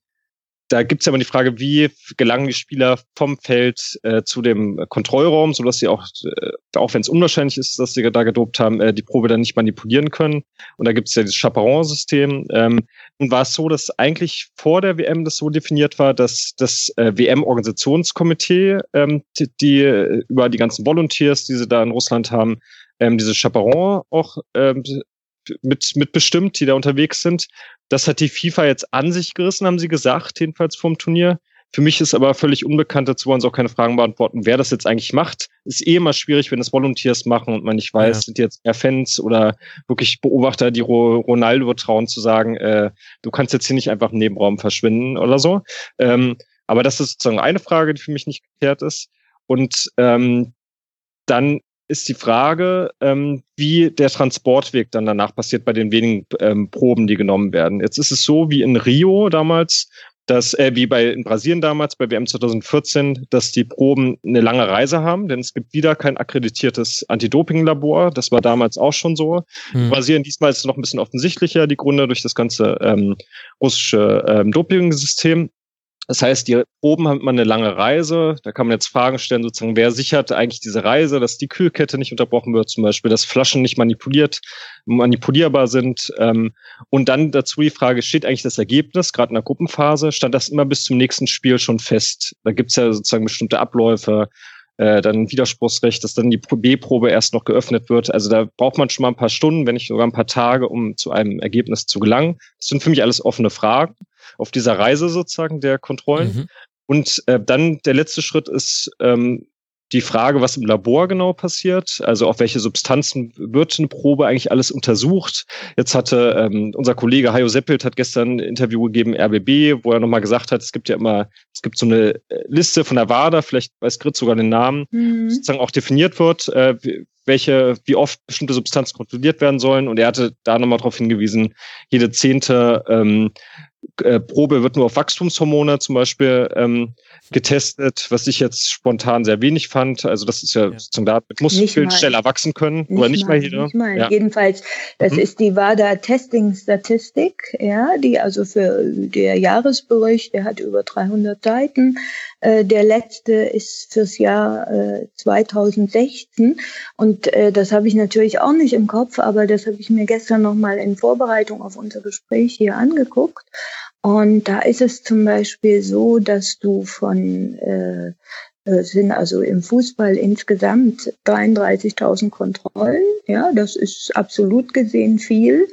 da gibt es ja immer die Frage, wie gelangen die Spieler vom Feld äh, zu dem Kontrollraum, sodass sie auch, äh, auch wenn es unwahrscheinlich ist, dass sie da gedopt haben, äh, die Probe dann nicht manipulieren können. Und da gibt es ja das Chaperon-System. Ähm, nun war es so, dass eigentlich vor der WM das so definiert war, dass das äh, WM-Organisationskomitee, ähm, die, die äh, über die ganzen Volunteers, die sie da in Russland haben, ähm, diese Chaperon auch ähm, mit, mit bestimmt, die da unterwegs sind. Das hat die FIFA jetzt an sich gerissen, haben sie gesagt, jedenfalls vom Turnier. Für mich ist aber völlig unbekannt, dazu wollen sie auch keine Fragen beantworten, wer das jetzt eigentlich macht. Ist eh immer schwierig, wenn es Volunteers machen und man nicht weiß, ja. sind jetzt mehr Fans oder wirklich Beobachter, die Ronaldo trauen zu sagen, äh, du kannst jetzt hier nicht einfach im Nebenraum verschwinden oder so. Ähm, aber das ist sozusagen eine Frage, die für mich nicht geklärt ist. Und ähm, dann ist die Frage, ähm, wie der Transportweg dann danach passiert bei den wenigen ähm, Proben, die genommen werden. Jetzt ist es so wie in Rio damals, dass äh, wie bei in Brasilien damals bei WM 2014, dass die Proben eine lange Reise haben, denn es gibt wieder kein akkreditiertes Anti-Doping-Labor. Das war damals auch schon so. Mhm. Brasilien diesmal ist es noch ein bisschen offensichtlicher die Gründe durch das ganze ähm, russische ähm, Doping-System. Das heißt, die Proben haben man eine lange Reise. Da kann man jetzt Fragen stellen, sozusagen, wer sichert eigentlich diese Reise, dass die Kühlkette nicht unterbrochen wird, zum Beispiel, dass Flaschen nicht manipuliert, manipulierbar sind. Ähm, und dann dazu die Frage, steht eigentlich das Ergebnis, gerade in der Gruppenphase, stand das immer bis zum nächsten Spiel schon fest? Da gibt's ja sozusagen bestimmte Abläufe, äh, dann Widerspruchsrecht, dass dann die B-Probe erst noch geöffnet wird. Also da braucht man schon mal ein paar Stunden, wenn nicht sogar ein paar Tage, um zu einem Ergebnis zu gelangen. Das sind für mich alles offene Fragen auf dieser Reise sozusagen der Kontrollen. Mhm. Und äh, dann der letzte Schritt ist ähm, die Frage, was im Labor genau passiert, also auf welche Substanzen wird eine Probe eigentlich alles untersucht. Jetzt hatte ähm, unser Kollege Hajo Seppelt hat gestern ein Interview gegeben, RBB, wo er nochmal gesagt hat, es gibt ja immer, es gibt so eine äh, Liste von der WADA, vielleicht weiß Grit sogar den Namen, mhm. sozusagen auch definiert wird, äh, welche, wie oft bestimmte Substanzen kontrolliert werden sollen. Und er hatte da nochmal darauf hingewiesen, jede zehnte ähm, äh, Probe wird nur auf Wachstumshormone zum Beispiel ähm, getestet, was ich jetzt spontan sehr wenig fand. Also das ist ja, ja. sozusagen damit muss viel schneller wachsen können nicht oder nicht mal, jeder. Nicht mal. Ja. Jedenfalls, das mhm. ist die WADA Testing Statistik, ja, die also für der Jahresbericht, der hat über 300 Seiten. Äh, der letzte ist fürs Jahr äh, 2016 und äh, das habe ich natürlich auch nicht im Kopf, aber das habe ich mir gestern noch mal in Vorbereitung auf unser Gespräch hier angeguckt. Und da ist es zum Beispiel so, dass du von äh, äh sind also im Fußball insgesamt 33.000 Kontrollen. Ja, das ist absolut gesehen viel.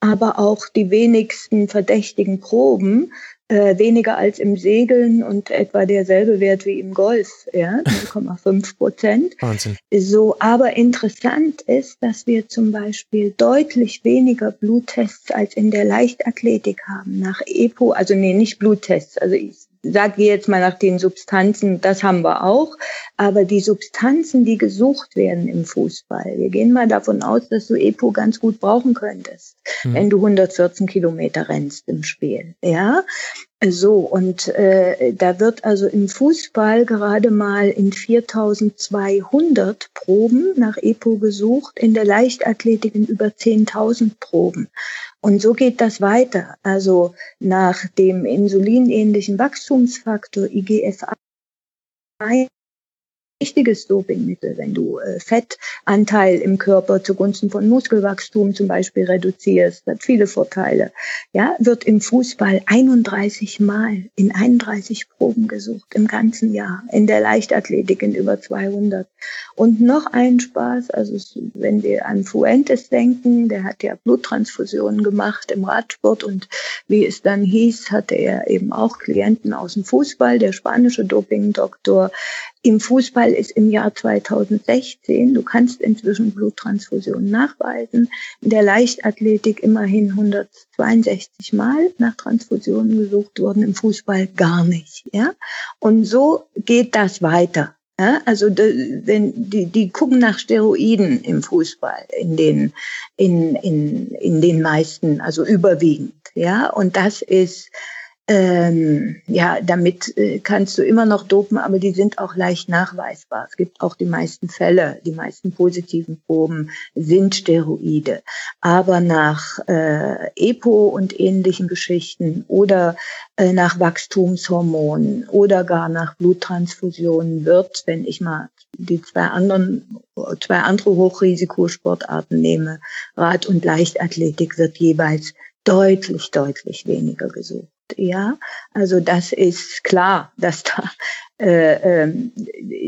Aber auch die wenigsten verdächtigen Proben äh, weniger als im Segeln und etwa derselbe Wert wie im Golf, ja, 0,5 Prozent. Wahnsinn. So, aber interessant ist, dass wir zum Beispiel deutlich weniger Bluttests als in der Leichtathletik haben. Nach EPO, also nee, nicht Bluttests, also ich sage jetzt mal nach den Substanzen, das haben wir auch, aber die Substanzen, die gesucht werden im Fußball, wir gehen mal davon aus, dass du EPO ganz gut brauchen könntest, mhm. wenn du 114 Kilometer rennst im Spiel, ja. So, und äh, da wird also im Fußball gerade mal in 4200 Proben nach EPO gesucht, in der Leichtathletik in über 10.000 Proben. Und so geht das weiter. Also nach dem insulinähnlichen Wachstumsfaktor IGF-1 wichtiges Dopingmittel. Wenn du äh, Fettanteil im Körper zugunsten von Muskelwachstum zum Beispiel reduzierst, hat viele Vorteile. Ja, wird im Fußball 31 Mal in 31 Proben gesucht im ganzen Jahr. In der Leichtathletik in über 200. Und noch ein Spaß, also wenn wir an Fuentes denken, der hat ja Bluttransfusionen gemacht im Radsport und wie es dann hieß, hatte er eben auch Klienten aus dem Fußball. Der spanische Dopingdoktor im Fußball ist im Jahr 2016, du kannst inzwischen Bluttransfusionen nachweisen, in der Leichtathletik immerhin 162 Mal nach Transfusionen gesucht worden, im Fußball gar nicht. Ja? Und so geht das weiter. Ja, also wenn die, die gucken nach Steroiden im Fußball, in den, in, in, in den meisten, also überwiegend. Ja, und das ist ähm, ja, damit äh, kannst du immer noch dopen, aber die sind auch leicht nachweisbar. Es gibt auch die meisten Fälle, die meisten positiven Proben sind Steroide. Aber nach äh, EPO und ähnlichen Geschichten oder äh, nach Wachstumshormonen oder gar nach Bluttransfusionen wird, wenn ich mal die zwei anderen, zwei andere Hochrisikosportarten nehme, Rad- und Leichtathletik wird jeweils deutlich, deutlich weniger gesucht. Ja, also das ist klar, dass da äh, äh,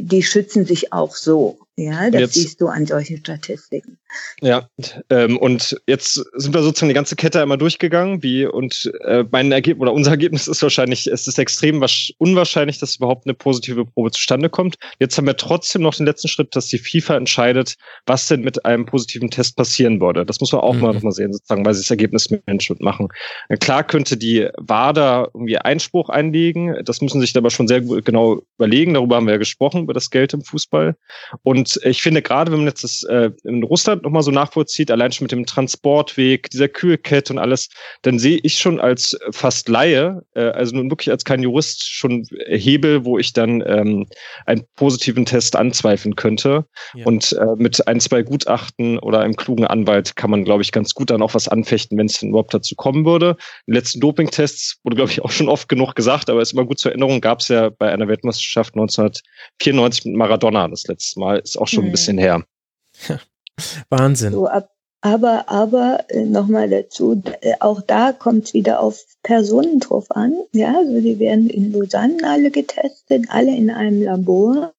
die schützen sich auch so. Ja, das jetzt, siehst du an solchen Statistiken. Ja, ähm, und jetzt sind wir sozusagen die ganze Kette einmal durchgegangen, wie und äh, mein Ergebnis oder unser Ergebnis ist wahrscheinlich, es ist extrem unwahrscheinlich, dass überhaupt eine positive Probe zustande kommt. Jetzt haben wir trotzdem noch den letzten Schritt, dass die FIFA entscheidet, was denn mit einem positiven Test passieren würde. Das muss man auch mhm. mal, mal sehen, sozusagen, weil sie das Ergebnismanagement machen. Klar könnte die WADA irgendwie Einspruch einlegen, das müssen sich aber schon sehr genau überlegen. Darüber haben wir ja gesprochen, über das Geld im Fußball. Und ich finde gerade, wenn man jetzt das äh, in Russland nochmal so nachvollzieht, allein schon mit dem Transportweg, dieser Kühlkette und alles, dann sehe ich schon als fast Laie, äh, also nun wirklich als kein Jurist, schon Hebel, wo ich dann ähm, einen positiven Test anzweifeln könnte. Ja. Und äh, mit ein, zwei Gutachten oder einem klugen Anwalt kann man, glaube ich, ganz gut dann auch was anfechten, wenn es denn überhaupt dazu kommen würde. Die letzten Dopingtests wurde, glaube ich, auch schon oft genug gesagt, aber ist immer gut zur Erinnerung, gab es ja bei einer Weltmeisterschaft 1994 mit Maradona das letzte Mal. Ist auch schon mhm. ein bisschen her. Wahnsinn. So, ab, aber, aber äh, nochmal dazu, äh, auch da kommt es wieder auf Personen drauf an. Ja, also die werden in Lausanne alle getestet, alle in einem Labor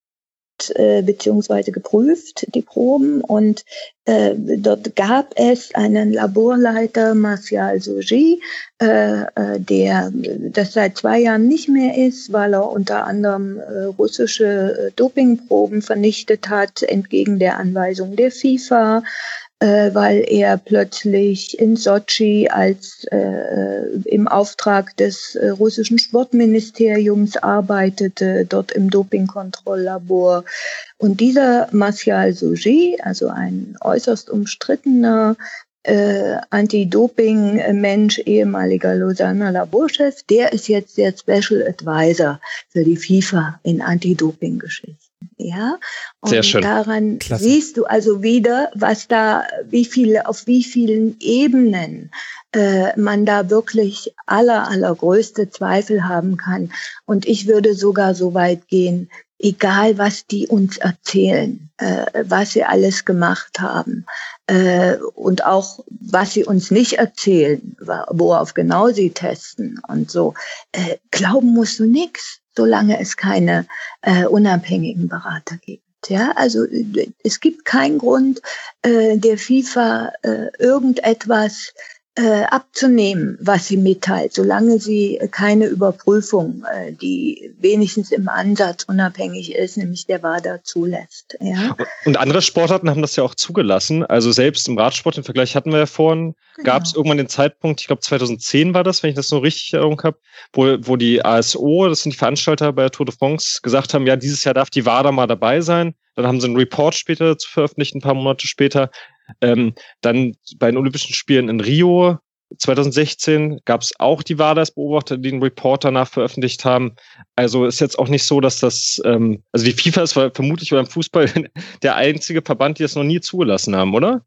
äh, beziehungsweise geprüft, die Proben. Und äh, dort gab es einen Laborleiter, Martial Soji, äh, äh, der das seit zwei Jahren nicht mehr ist, weil er unter anderem äh, russische äh, Dopingproben vernichtet hat, entgegen der Anweisung der FIFA äh, weil er plötzlich in Sochi als äh, im Auftrag des äh, russischen Sportministeriums arbeitete, dort im Dopingkontrolllabor. Und dieser Martial Souji, also ein äußerst umstrittener äh, Anti-Doping-Mensch, ehemaliger Lausanner Laborchef, der ist jetzt der Special Advisor für die FIFA in Anti-Doping-Geschichten. Ja, und Sehr schön. daran Klasse. siehst du also wieder, was da, wie viele, auf wie vielen Ebenen äh, man da wirklich aller, allergrößte Zweifel haben kann. Und ich würde sogar so weit gehen, egal was die uns erzählen, äh, was sie alles gemacht haben äh, und auch was sie uns nicht erzählen, worauf genau sie testen und so, äh, glauben musst du nix, solange es keine äh, unabhängigen Berater gibt. Ja, also es gibt keinen Grund, äh, der FIFA äh, irgendetwas äh, abzunehmen, was sie mitteilt, solange sie keine Überprüfung, äh, die wenigstens im Ansatz unabhängig ist, nämlich der WADA zulässt. Ja? Und andere Sportarten haben das ja auch zugelassen. Also selbst im Radsport, im Vergleich hatten wir ja vorhin, genau. gab es irgendwann den Zeitpunkt, ich glaube 2010 war das, wenn ich das so richtig Erinnerung habe, wo, wo die ASO, das sind die Veranstalter bei der Tour de France, gesagt haben, ja, dieses Jahr darf die WADA mal dabei sein. Dann haben sie einen Report später zu veröffentlicht, ein paar Monate später. Ähm, dann bei den Olympischen Spielen in Rio 2016 gab es auch die WADAs-Beobachter, die einen Report danach veröffentlicht haben. Also ist jetzt auch nicht so, dass das, ähm, also die FIFA ist vermutlich beim Fußball der einzige Verband, die das noch nie zugelassen haben, oder?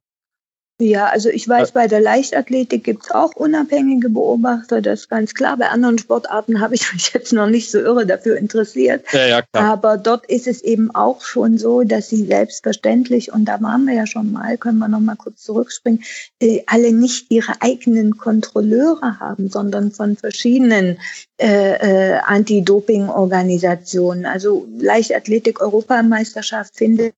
Ja, also ich weiß, bei der Leichtathletik gibt es auch unabhängige Beobachter, das ist ganz klar. Bei anderen Sportarten habe ich mich jetzt noch nicht so irre dafür interessiert. Ja, ja. Aber dort ist es eben auch schon so, dass sie selbstverständlich, und da waren wir ja schon mal, können wir noch mal kurz zurückspringen, äh, alle nicht ihre eigenen Kontrolleure haben, sondern von verschiedenen äh, äh, Anti-Doping-Organisationen. Also Leichtathletik-Europameisterschaft findet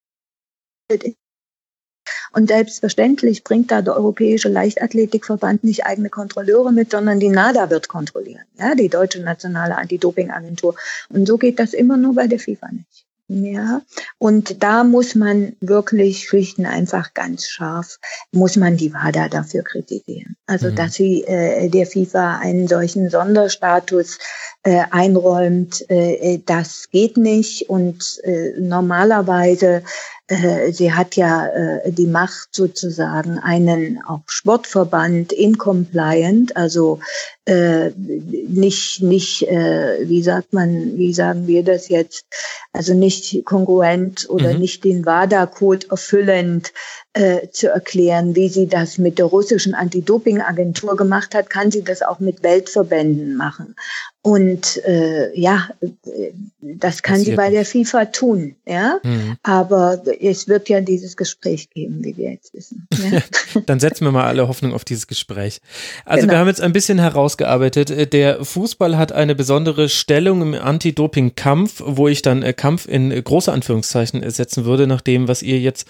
und selbstverständlich bringt da der Europäische Leichtathletikverband nicht eigene Kontrolleure mit, sondern die NADA wird kontrollieren, ja, die Deutsche Nationale Anti-Doping-Agentur. Und so geht das immer nur bei der FIFA nicht. Ja, und da muss man wirklich schlicht und einfach ganz scharf, muss man die WADA dafür kritisieren. Also, mhm. dass sie äh, der FIFA einen solchen Sonderstatus äh, einräumt, äh, das geht nicht. Und äh, normalerweise äh, sie hat ja äh, die Macht sozusagen einen auch Sportverband incompliant, also äh, nicht nicht äh, wie sagt man wie sagen wir das jetzt also nicht kongruent oder mhm. nicht den WADA-Code erfüllend äh, zu erklären, wie sie das mit der russischen Anti-Doping-Agentur gemacht hat, kann sie das auch mit Weltverbänden machen. Und äh, ja, das kann Passiert sie bei der FIFA tun, ja. Mhm. Aber es wird ja dieses Gespräch geben, wie wir jetzt wissen. Ja? Dann setzen wir mal alle Hoffnung auf dieses Gespräch. Also genau. wir haben jetzt ein bisschen herausgearbeitet. Der Fußball hat eine besondere Stellung im Anti-Doping-Kampf, wo ich dann äh, Kampf in große Anführungszeichen setzen würde, nach dem, was ihr jetzt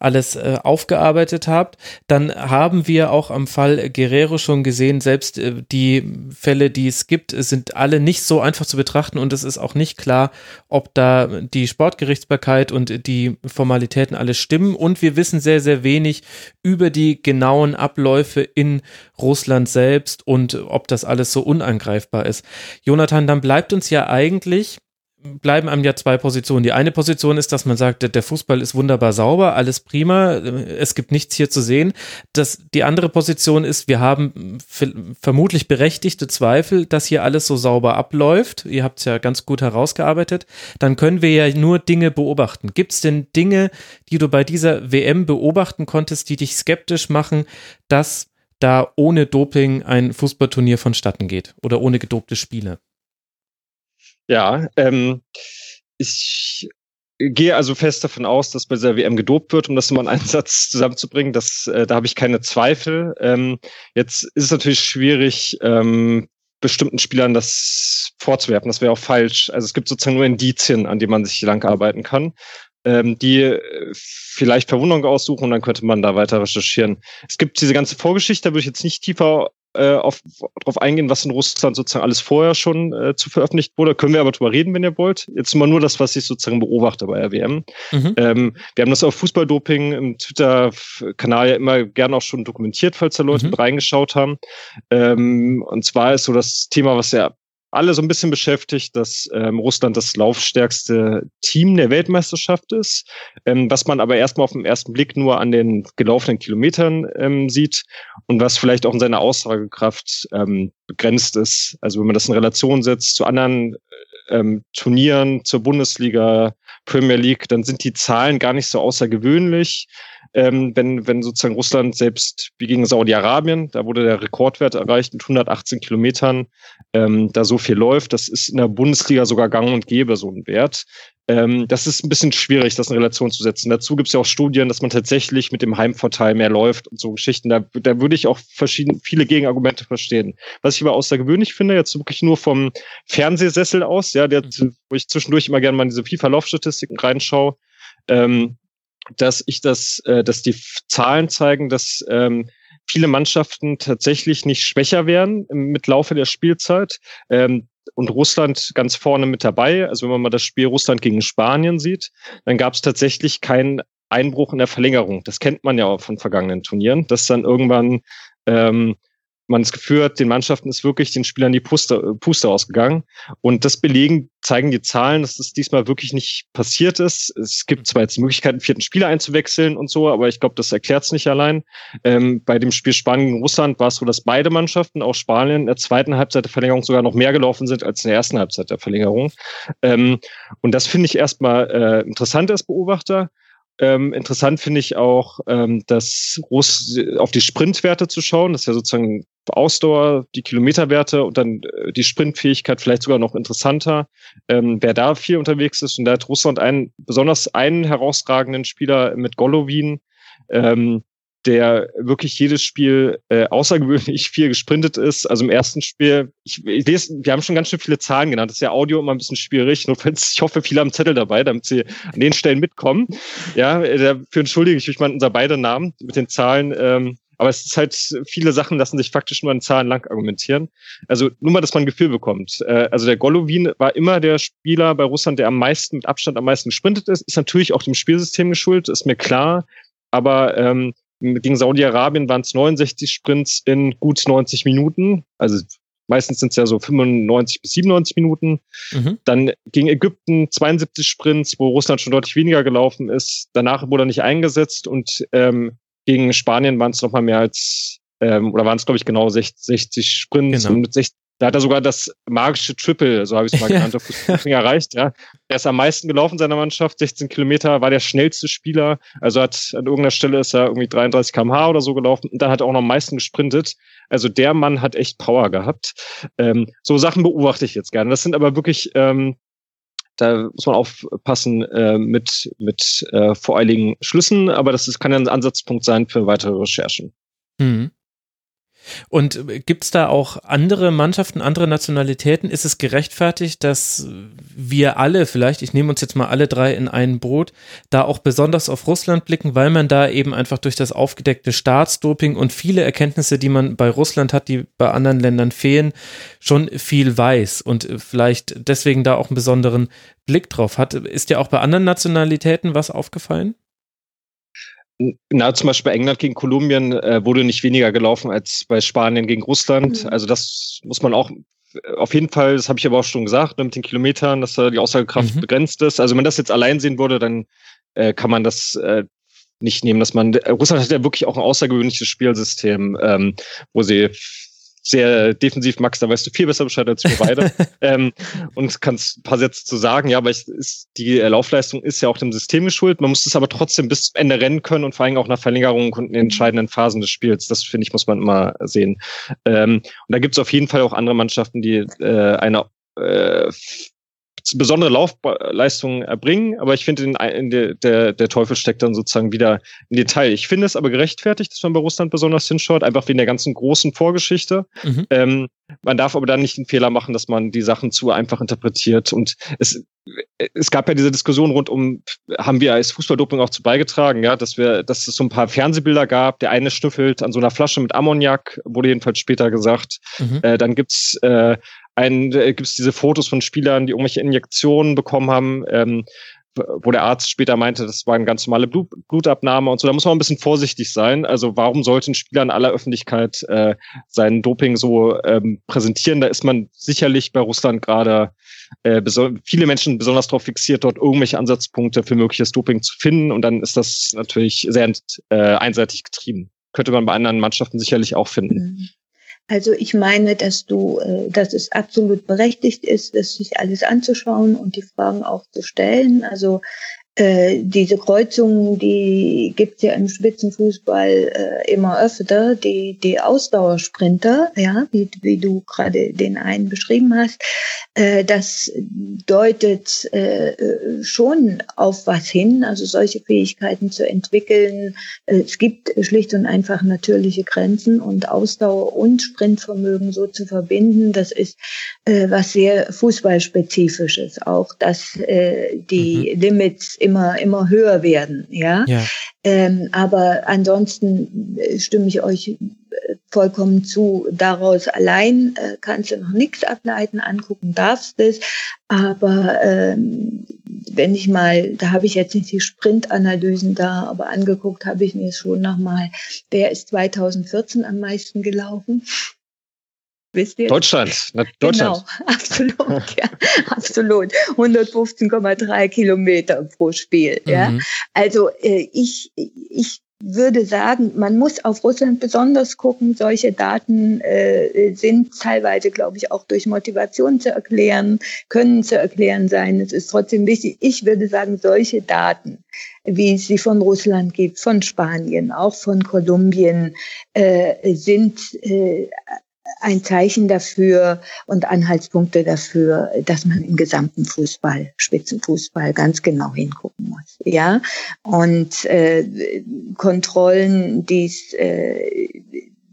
alles äh, aufgearbeitet habt. Dann haben wir auch am Fall Guerrero schon gesehen, selbst äh, die Fälle, die es gibt, sind alle nicht so einfach zu betrachten und es ist auch nicht klar, ob da die Sportgerichtsbarkeit und die Formalitäten alles stimmen. Und wir wissen sehr, sehr wenig über die genauen Abläufe in Russland selbst und ob das alles so unangreifbar ist. Jonathan, dann bleibt uns ja eigentlich bleiben einem ja zwei Positionen. Die eine Position ist, dass man sagt, der Fußball ist wunderbar sauber, alles prima, es gibt nichts hier zu sehen. Das, die andere Position ist, wir haben vermutlich berechtigte Zweifel, dass hier alles so sauber abläuft. Ihr habt es ja ganz gut herausgearbeitet. Dann können wir ja nur Dinge beobachten. Gibt es denn Dinge, die du bei dieser WM beobachten konntest, die dich skeptisch machen, dass da ohne Doping ein Fußballturnier vonstatten geht oder ohne gedopte Spiele? Ja, ähm, ich gehe also fest davon aus, dass bei dieser WM gedopt wird, um das mal in einen Satz zusammenzubringen. Das, äh, da habe ich keine Zweifel. Ähm, jetzt ist es natürlich schwierig, ähm, bestimmten Spielern das vorzuwerfen. Das wäre auch falsch. Also es gibt sozusagen nur Indizien, an denen man sich lang arbeiten kann, ähm, die äh, vielleicht Verwunderung aussuchen und dann könnte man da weiter recherchieren. Es gibt diese ganze Vorgeschichte, da würde ich jetzt nicht tiefer äh, auf, darauf eingehen, was in Russland sozusagen alles vorher schon äh, zu veröffentlicht wurde. Können wir aber drüber reden, wenn ihr wollt. Jetzt mal nur das, was ich sozusagen beobachte bei RWM. Mhm. Ähm, wir haben das auf Fußballdoping im Twitter-Kanal ja immer gerne auch schon dokumentiert, falls da Leute mhm. mit reingeschaut haben. Ähm, und zwar ist so das Thema, was ja alle so ein bisschen beschäftigt, dass ähm, Russland das laufstärkste Team der Weltmeisterschaft ist, ähm, was man aber erstmal auf den ersten Blick nur an den gelaufenen Kilometern ähm, sieht und was vielleicht auch in seiner Aussagekraft ähm, begrenzt ist. Also wenn man das in Relation setzt zu anderen ähm, Turnieren, zur Bundesliga, Premier League, dann sind die Zahlen gar nicht so außergewöhnlich ähm, wenn, wenn sozusagen Russland selbst wie gegen Saudi-Arabien, da wurde der Rekordwert erreicht mit 118 Kilometern, ähm, da so viel läuft, das ist in der Bundesliga sogar gang und gäbe so ein Wert. Ähm, das ist ein bisschen schwierig, das in Relation zu setzen. Dazu gibt es ja auch Studien, dass man tatsächlich mit dem Heimvorteil mehr läuft und so Geschichten. Da, da würde ich auch verschiedene, viele Gegenargumente verstehen. Was ich aber außergewöhnlich finde, jetzt wirklich nur vom Fernsehsessel aus, ja, der, wo ich zwischendurch immer gerne mal in diese FIFA-Laufstatistiken reinschaue, ähm, dass ich das, äh, dass die Zahlen zeigen, dass ähm, viele Mannschaften tatsächlich nicht schwächer werden mit Laufe der Spielzeit. Ähm, und Russland ganz vorne mit dabei. Also wenn man mal das Spiel Russland gegen Spanien sieht, dann gab es tatsächlich keinen Einbruch in der Verlängerung. Das kennt man ja auch von vergangenen Turnieren, dass dann irgendwann ähm, man das Gefühl hat, den Mannschaften ist wirklich den Spielern die Puste, Puste ausgegangen. Und das belegen, zeigen die Zahlen, dass das diesmal wirklich nicht passiert ist. Es gibt zwar jetzt die Möglichkeit, einen vierten Spieler einzuwechseln und so, aber ich glaube, das erklärt es nicht allein. Ähm, bei dem Spiel Spanien gegen Russland war es so, dass beide Mannschaften, auch Spanien, in der zweiten Halbzeit der Verlängerung sogar noch mehr gelaufen sind als in der ersten Halbzeit der Verlängerung. Ähm, und das finde ich erstmal äh, interessant als Beobachter. Ähm, interessant finde ich auch, ähm, das Russ auf die Sprintwerte zu schauen. Das ist ja sozusagen Ausdauer, die Kilometerwerte und dann äh, die Sprintfähigkeit vielleicht sogar noch interessanter. Ähm, wer da viel unterwegs ist, und da hat Russland einen, besonders einen herausragenden Spieler mit Golovin, ähm, der wirklich jedes Spiel äh, außergewöhnlich viel gesprintet ist. Also im ersten Spiel, ich, ich lese, wir haben schon ganz schön viele Zahlen genannt. Das ist ja Audio immer ein bisschen schwierig. Nur ich hoffe, viele haben Zettel dabei, damit sie an den Stellen mitkommen. Ja, dafür entschuldige ich mich mal unser beide Namen mit den Zahlen. Ähm, aber es ist halt, viele Sachen lassen sich faktisch nur an Zahlen lang argumentieren. Also nur mal, dass man ein Gefühl bekommt. Äh, also der Golovin war immer der Spieler bei Russland, der am meisten, mit Abstand am meisten gesprintet ist. Ist natürlich auch dem Spielsystem geschuldet, ist mir klar. Aber ähm, gegen Saudi-Arabien waren es 69 Sprints in gut 90 Minuten. Also meistens sind es ja so 95 bis 97 Minuten. Mhm. Dann gegen Ägypten 72 Sprints, wo Russland schon deutlich weniger gelaufen ist. Danach wurde er nicht eingesetzt und ähm, gegen Spanien waren es nochmal mehr als, ähm, oder waren es, glaube ich, genau 60, 60 Sprints genau. und mit 60, da hat er sogar das magische Triple, so habe ich es mal genannt, auf Fußball erreicht. Ja. Er ist am meisten gelaufen seiner Mannschaft, 16 Kilometer, war der schnellste Spieler. Also hat an irgendeiner Stelle ist er irgendwie 33 km/h oder so gelaufen und dann hat er auch noch am meisten gesprintet. Also der Mann hat echt Power gehabt. Ähm, so Sachen beobachte ich jetzt gerne. Das sind aber wirklich, ähm, da muss man aufpassen äh, mit, mit äh, voreiligen Schlüssen, aber das ist, kann ja ein Ansatzpunkt sein für weitere Recherchen. Mhm. Und gibt es da auch andere Mannschaften, andere Nationalitäten? Ist es gerechtfertigt, dass wir alle, vielleicht, ich nehme uns jetzt mal alle drei in ein Boot, da auch besonders auf Russland blicken, weil man da eben einfach durch das aufgedeckte Staatsdoping und viele Erkenntnisse, die man bei Russland hat, die bei anderen Ländern fehlen, schon viel weiß und vielleicht deswegen da auch einen besonderen Blick drauf hat. Ist dir auch bei anderen Nationalitäten was aufgefallen? Na, zum Beispiel bei England gegen Kolumbien äh, wurde nicht weniger gelaufen als bei Spanien gegen Russland. Mhm. Also das muss man auch auf jeden Fall, das habe ich aber auch schon gesagt, ne, mit den Kilometern, dass da die Aussagekraft mhm. begrenzt ist. Also wenn man das jetzt allein sehen würde, dann äh, kann man das äh, nicht nehmen, dass man Russland hat ja wirklich auch ein außergewöhnliches Spielsystem, ähm, wo sie sehr defensiv, Max, da weißt du viel besser Bescheid als wir beide. ähm, und kannst ein paar Sätze zu sagen. Ja, aber ich, ist, die Laufleistung ist ja auch dem System geschuldet. Man muss es aber trotzdem bis zum Ende rennen können und vor allem auch nach Verlängerung und in den entscheidenden Phasen des Spiels. Das finde ich, muss man immer sehen. Ähm, und da gibt es auf jeden Fall auch andere Mannschaften, die äh, eine äh, besondere Laufleistungen erbringen, aber ich finde, in, in der, der, der Teufel steckt dann sozusagen wieder im Detail. Ich finde es aber gerechtfertigt, dass man bei Russland besonders hinschaut, einfach wegen der ganzen großen Vorgeschichte. Mhm. Ähm, man darf aber dann nicht den Fehler machen, dass man die Sachen zu einfach interpretiert. Und es, es gab ja diese Diskussion rund um, haben wir als Fußballdoping auch zu beigetragen, ja, dass wir, dass es so ein paar Fernsehbilder gab. Der eine schnüffelt an so einer Flasche mit Ammoniak, wurde jedenfalls später gesagt. Mhm. Äh, dann gibt's äh, ein, äh, gibt es diese Fotos von Spielern, die irgendwelche Injektionen bekommen haben, ähm, wo der Arzt später meinte, das war eine ganz normale Blut, Blutabnahme und so. Da muss man ein bisschen vorsichtig sein. Also warum sollte ein Spieler in aller Öffentlichkeit äh, sein Doping so ähm, präsentieren? Da ist man sicherlich bei Russland gerade äh, viele Menschen besonders darauf fixiert, dort irgendwelche Ansatzpunkte für mögliches Doping zu finden. Und dann ist das natürlich sehr äh, einseitig getrieben. Könnte man bei anderen Mannschaften sicherlich auch finden. Mhm. Also ich meine, dass du, äh, dass es absolut berechtigt ist, das sich alles anzuschauen und die Fragen auch zu stellen. Also äh, diese Kreuzungen, die gibt's ja im Spitzenfußball äh, immer öfter, die, die Ausdauersprinter, ja, wie, wie du gerade den einen beschrieben hast, äh, das deutet äh, schon auf was hin, also solche Fähigkeiten zu entwickeln. Äh, es gibt schlicht und einfach natürliche Grenzen und Ausdauer und Sprintvermögen so zu verbinden, das ist äh, was sehr Fußballspezifisches, auch dass äh, die mhm. Limits immer, immer höher werden, ja. ja. Ähm, aber ansonsten äh, stimme ich euch äh, vollkommen zu. Daraus allein äh, kannst du noch nichts ableiten, angucken darfst es. Aber ähm, wenn ich mal, da habe ich jetzt nicht die Sprintanalysen da, aber angeguckt habe ich mir schon nochmal, wer ist 2014 am meisten gelaufen? Wisst ihr? Deutschland. Na, Deutschland. Genau, absolut, ja, absolut. 115,3 Kilometer pro Spiel. Mhm. Ja, also äh, ich ich würde sagen, man muss auf Russland besonders gucken. Solche Daten äh, sind teilweise, glaube ich, auch durch Motivation zu erklären, können zu erklären sein. Es ist trotzdem wichtig. Ich würde sagen, solche Daten, wie es sie von Russland gibt, von Spanien, auch von Kolumbien, äh, sind äh, ein Zeichen dafür und Anhaltspunkte dafür, dass man im gesamten Fußball, Spitzenfußball ganz genau hingucken muss. Ja, und äh, Kontrollen, dies äh,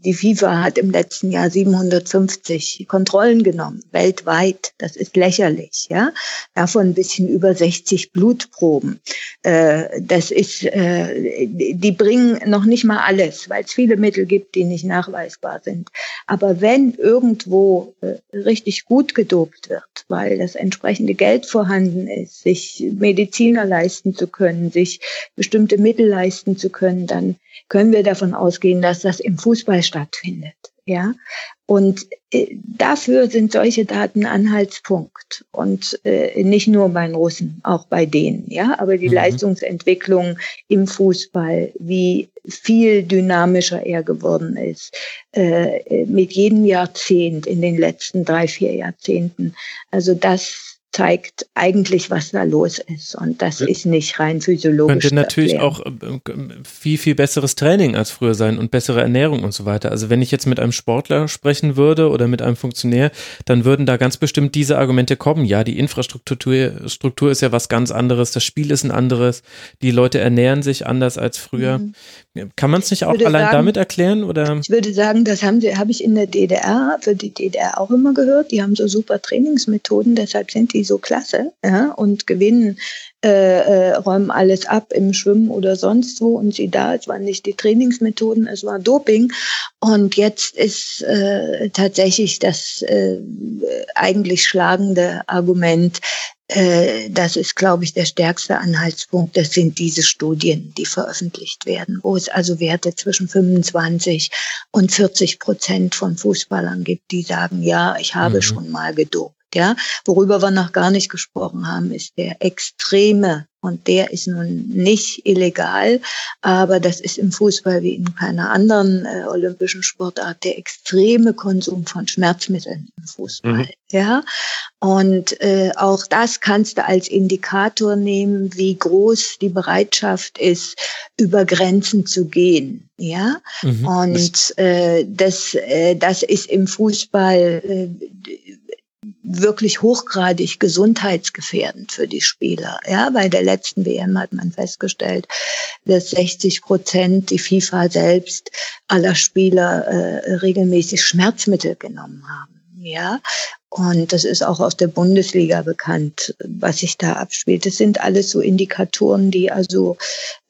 die FIFA hat im letzten Jahr 750 Kontrollen genommen, weltweit. Das ist lächerlich, ja. Davon ein bisschen über 60 Blutproben. Äh, das ist, äh, die bringen noch nicht mal alles, weil es viele Mittel gibt, die nicht nachweisbar sind. Aber wenn irgendwo äh, richtig gut gedopt wird, weil das entsprechende Geld vorhanden ist, sich Mediziner leisten zu können, sich bestimmte Mittel leisten zu können, dann können wir davon ausgehen, dass das im Fußball stattfindet. Ja, und äh, dafür sind solche Daten Anhaltspunkt und äh, nicht nur bei den Russen, auch bei denen. Ja, aber die mhm. Leistungsentwicklung im Fußball, wie viel dynamischer er geworden ist, äh, mit jedem Jahrzehnt in den letzten drei, vier Jahrzehnten. Also das zeigt eigentlich, was da los ist. Und das ja. ist nicht rein physiologisch. Könnte natürlich auch äh, viel, viel besseres Training als früher sein und bessere Ernährung und so weiter. Also wenn ich jetzt mit einem Sportler sprechen würde oder mit einem Funktionär, dann würden da ganz bestimmt diese Argumente kommen. Ja, die Infrastruktur Struktur ist ja was ganz anderes, das Spiel ist ein anderes, die Leute ernähren sich anders als früher. Mhm. Kann man es nicht auch allein sagen, damit erklären? Oder? Ich würde sagen, das haben sie, habe ich in der DDR, für die DDR auch immer gehört. Die haben so super Trainingsmethoden, deshalb sind die so klasse ja, und gewinnen, äh, äh, räumen alles ab im Schwimmen oder sonst wo. Und sie da, es waren nicht die Trainingsmethoden, es war Doping. Und jetzt ist äh, tatsächlich das äh, eigentlich schlagende Argument, äh, das ist, glaube ich, der stärkste Anhaltspunkt. Das sind diese Studien, die veröffentlicht werden, wo es also Werte zwischen 25 und 40 Prozent von Fußballern gibt, die sagen, ja, ich habe mhm. schon mal gedopt. Ja, worüber wir noch gar nicht gesprochen haben, ist der extreme und der ist nun nicht illegal, aber das ist im Fußball wie in keiner anderen äh, olympischen Sportart der extreme Konsum von Schmerzmitteln im Fußball. Mhm. Ja, und äh, auch das kannst du als Indikator nehmen, wie groß die Bereitschaft ist, über Grenzen zu gehen. Ja, mhm. und äh, das, äh, das ist im Fußball äh, wirklich hochgradig gesundheitsgefährdend für die Spieler. Ja, bei der letzten WM hat man festgestellt, dass 60 Prozent die FIFA selbst aller Spieler äh, regelmäßig Schmerzmittel genommen haben. Ja, und das ist auch aus der Bundesliga bekannt, was sich da abspielt. Das sind alles so Indikatoren, die also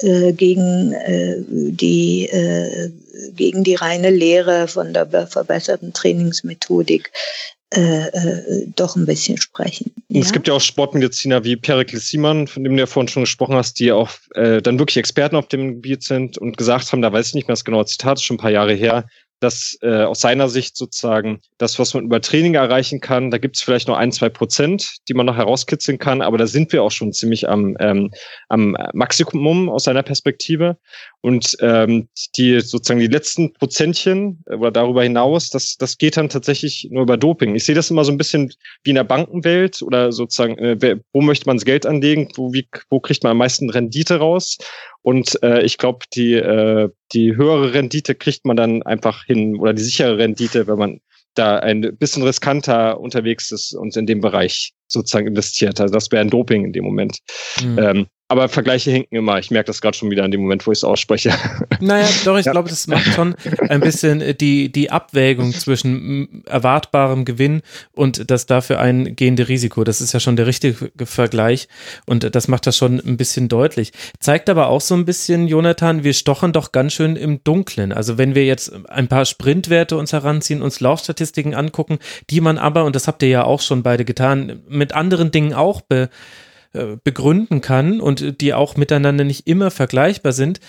äh, gegen äh, die äh, gegen die reine Lehre von der verbesserten Trainingsmethodik äh, äh, doch ein bisschen sprechen. Ja? Es gibt ja auch Sportmediziner wie Perikles Simon, von dem du ja vorhin schon gesprochen hast, die auch äh, dann wirklich Experten auf dem Gebiet sind und gesagt haben, da weiß ich nicht mehr das genaue Zitat, ist schon ein paar Jahre her, dass äh, aus seiner Sicht sozusagen das, was man über Training erreichen kann, da gibt es vielleicht noch ein, zwei Prozent, die man noch herauskitzeln kann, aber da sind wir auch schon ziemlich am, ähm, am Maximum aus seiner Perspektive. Und ähm, die sozusagen die letzten Prozentchen äh, oder darüber hinaus, das, das geht dann tatsächlich nur über Doping. Ich sehe das immer so ein bisschen wie in der Bankenwelt oder sozusagen, äh, wo möchte man das Geld anlegen, wo, wie, wo kriegt man am meisten Rendite raus? Und äh, ich glaube, die, äh, die höhere Rendite kriegt man dann einfach hin oder die sichere Rendite, wenn man da ein bisschen riskanter unterwegs ist und in dem Bereich sozusagen investiert. Also das wäre ein Doping in dem Moment. Mhm. Ähm, aber Vergleiche hinken immer. Ich merke das gerade schon wieder an dem Moment, wo ich es ausspreche. Naja, doch, ich ja. glaube, das macht schon ein bisschen äh, die, die Abwägung zwischen erwartbarem Gewinn und das dafür eingehende Risiko. Das ist ja schon der richtige Vergleich und das macht das schon ein bisschen deutlich. Zeigt aber auch so ein bisschen, Jonathan, wir stochen doch ganz schön im Dunklen. Also wenn wir jetzt ein paar Sprintwerte uns heranziehen, uns Laufstatistiken angucken, die man aber, und das habt ihr ja auch schon beide getan, mit anderen Dingen auch be begründen kann und die auch miteinander nicht immer vergleichbar sind,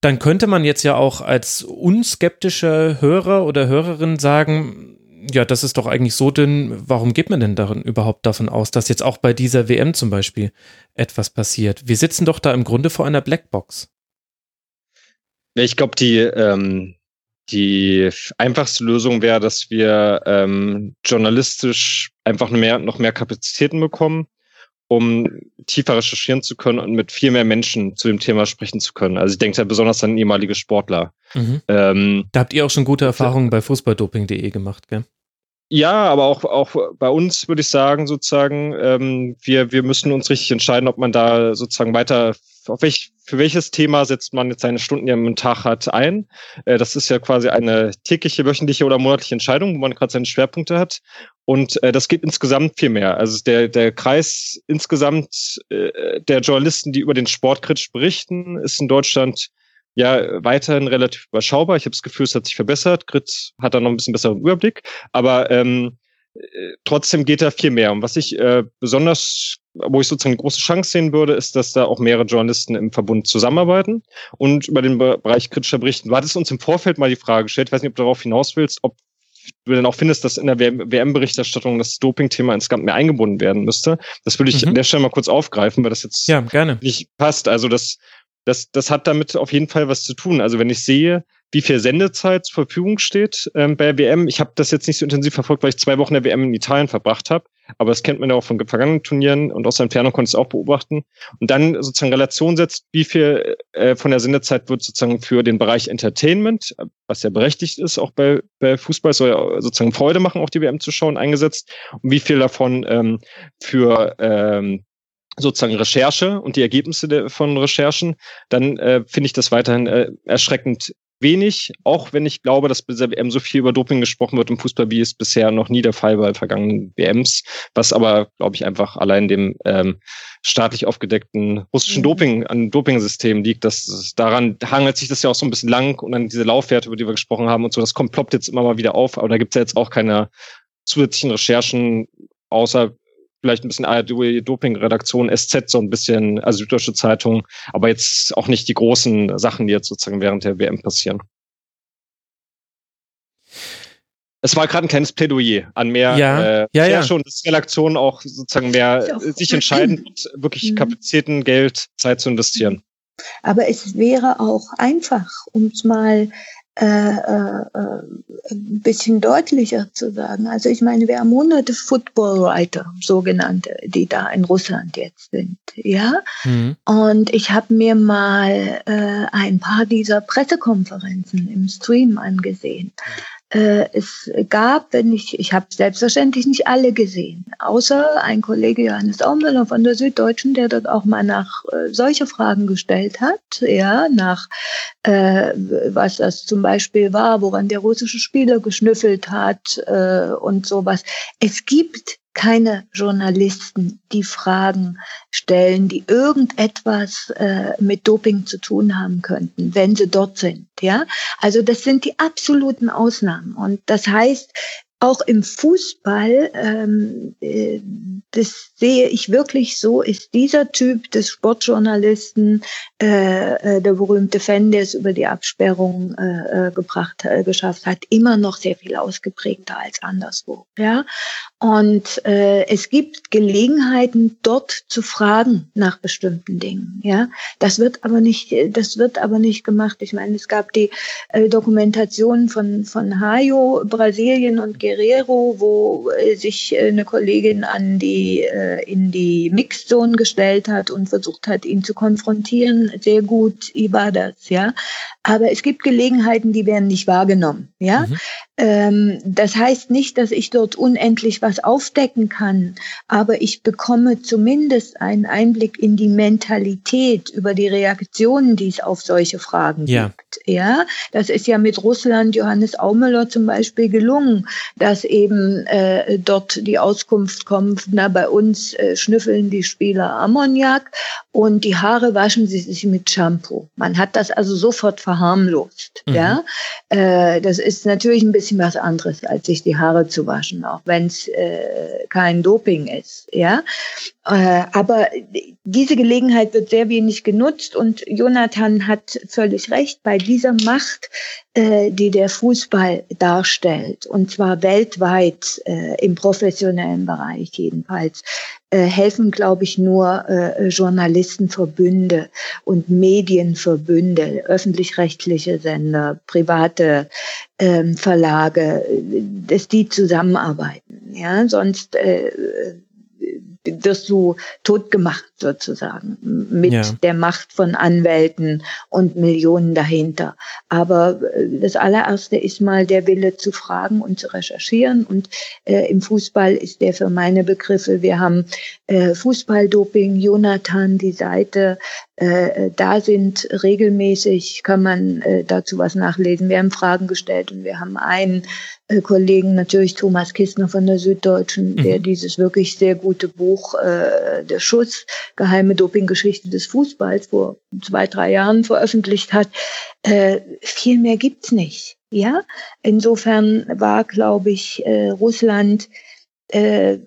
dann könnte man jetzt ja auch als unskeptischer Hörer oder Hörerin sagen, ja, das ist doch eigentlich so dünn, warum geht man denn darin überhaupt davon aus, dass jetzt auch bei dieser WM zum Beispiel etwas passiert? Wir sitzen doch da im Grunde vor einer Blackbox. Ich glaube, die, ähm, die einfachste Lösung wäre, dass wir ähm, journalistisch einfach mehr, noch mehr Kapazitäten bekommen, um tiefer recherchieren zu können und mit viel mehr Menschen zu dem Thema sprechen zu können. Also ich denke da besonders an ehemalige Sportler. Mhm. Ähm, da habt ihr auch schon gute Erfahrungen bei fußballdoping.de gemacht, gell? Ja, aber auch, auch bei uns würde ich sagen, sozusagen, ähm, wir, wir müssen uns richtig entscheiden, ob man da sozusagen weiter, auf welch, für welches Thema setzt man jetzt seine Stunden, die man am Tag hat, ein. Äh, das ist ja quasi eine tägliche, wöchentliche oder monatliche Entscheidung, wo man gerade seine Schwerpunkte hat. Und äh, das geht insgesamt viel mehr. Also der, der Kreis insgesamt äh, der Journalisten, die über den Sport kritisch berichten, ist in Deutschland ja weiterhin relativ überschaubar. Ich habe das Gefühl, es hat sich verbessert. Grit hat da noch ein bisschen besseren Überblick, aber ähm, äh, trotzdem geht da viel mehr. Und was ich äh, besonders, wo ich sozusagen eine große Chance sehen würde, ist, dass da auch mehrere Journalisten im Verbund zusammenarbeiten und über den Bereich kritischer berichten. Du hattest uns im Vorfeld mal die Frage gestellt, ich weiß nicht, ob du darauf hinaus willst, ob du denn auch findest, dass in der WM-Berichterstattung das Doping-Thema insgesamt mehr eingebunden werden müsste. Das würde ich mhm. an der Stelle mal kurz aufgreifen, weil das jetzt ja, nicht passt. Also das das, das hat damit auf jeden Fall was zu tun. Also wenn ich sehe, wie viel Sendezeit zur Verfügung steht ähm, bei der WM, ich habe das jetzt nicht so intensiv verfolgt, weil ich zwei Wochen der WM in Italien verbracht habe, aber das kennt man ja auch von vergangenen Turnieren und aus der Entfernung konnte ich es auch beobachten. Und dann sozusagen Relation setzt, wie viel äh, von der Sendezeit wird sozusagen für den Bereich Entertainment, was ja berechtigt ist, auch bei, bei Fußball, soll ja sozusagen Freude machen, auch die WM zu schauen, eingesetzt. Und wie viel davon ähm, für ähm, sozusagen Recherche und die Ergebnisse von Recherchen, dann äh, finde ich das weiterhin äh, erschreckend wenig, auch wenn ich glaube, dass bei der WM so viel über Doping gesprochen wird im Fußball, wie es bisher noch nie der Fall war bei vergangenen WMs, was aber, glaube ich, einfach allein dem ähm, staatlich aufgedeckten russischen mhm. Doping, an Dopingsystem liegt. Das, daran hangelt sich das ja auch so ein bisschen lang und dann diese Laufwerte, über die wir gesprochen haben und so, das kommt, ploppt jetzt immer mal wieder auf, aber da gibt es ja jetzt auch keine zusätzlichen Recherchen, außer vielleicht ein bisschen ARD-Doping-Redaktion, SZ so ein bisschen, also Süddeutsche Zeitung, aber jetzt auch nicht die großen Sachen, die jetzt sozusagen während der WM passieren. Es war gerade ein kleines Plädoyer an mehr, ja, äh, ja, ja. schon, dass Redaktionen auch sozusagen mehr auch sich entscheiden, wirklich mhm. Kapazitäten, Geld, Zeit zu investieren. Aber es wäre auch einfach, um es mal äh, äh, ein bisschen deutlicher zu sagen. Also ich meine, wir haben hunderte Football-Writer, sogenannte, die da in Russland jetzt sind. Ja. Mhm. Und ich habe mir mal äh, ein paar dieser Pressekonferenzen im Stream angesehen. Äh, es gab, wenn ich, ich habe selbstverständlich nicht alle gesehen, außer ein Kollege Johannes Aumüller von der Süddeutschen, der dort auch mal nach äh, solche Fragen gestellt hat, ja, nach äh, was das zum Beispiel war, woran der russische Spieler geschnüffelt hat äh, und sowas. Es gibt keine Journalisten, die Fragen stellen, die irgendetwas äh, mit Doping zu tun haben könnten, wenn sie dort sind. Ja, also das sind die absoluten Ausnahmen. Und das heißt, auch im Fußball, ähm, äh, das sehe ich wirklich so, ist dieser Typ des Sportjournalisten, äh, äh, der berühmte Fan, der es über die Absperrung äh, äh, gebracht, äh, geschafft hat, immer noch sehr viel ausgeprägter als anderswo. Ja, und äh, es gibt Gelegenheiten, dort zu fragen nach bestimmten Dingen. Ja, das wird aber nicht, das wird aber nicht gemacht. Ich meine, es gab die äh, Dokumentation von von Hayo, Brasilien und Guerrero, wo äh, sich äh, eine Kollegin an die äh, in die Mixzone gestellt hat und versucht hat, ihn zu konfrontieren. Sehr gut war das, ja. Aber es gibt Gelegenheiten, die werden nicht wahrgenommen, ja. Mhm. Ähm, das heißt nicht, dass ich dort unendlich was aufdecken kann, aber ich bekomme zumindest einen Einblick in die Mentalität über die Reaktionen, die es auf solche Fragen ja. gibt. Ja, das ist ja mit Russland Johannes Aumüller zum Beispiel gelungen, dass eben äh, dort die Auskunft kommt, na bei uns äh, schnüffeln die Spieler Ammoniak und die Haare waschen sie sich mit Shampoo. Man hat das also sofort verharmlost. Mhm. Ja, äh, das ist natürlich ein bisschen was anderes, als sich die Haare zu waschen, auch wenn es äh, kein Doping ist. Ja, aber diese Gelegenheit wird sehr wenig genutzt und Jonathan hat völlig recht bei dieser Macht, äh, die der Fußball darstellt, und zwar weltweit äh, im professionellen Bereich jedenfalls, äh, helfen, glaube ich, nur äh, Journalistenverbünde und Medienverbünde, öffentlich-rechtliche Sender, private ähm, Verlage, äh, dass die zusammenarbeiten. Ja, sonst wirst du tot gemacht sozusagen mit ja. der Macht von Anwälten und Millionen dahinter. Aber äh, das allererste ist mal der Wille zu fragen und zu recherchieren. Und äh, im Fußball ist der für meine Begriffe, wir haben äh, Fußballdoping, Jonathan, die Seite, äh, da sind regelmäßig, kann man äh, dazu was nachlesen. Wir haben Fragen gestellt und wir haben einen äh, Kollegen, natürlich Thomas Kistner von der Süddeutschen, mhm. der dieses wirklich sehr gute Buch äh, Der Schuss, geheime Dopinggeschichte des Fußballs vor zwei, drei Jahren veröffentlicht hat. Äh, viel mehr gibt's nicht. Ja, insofern war, glaube ich, äh, Russland äh,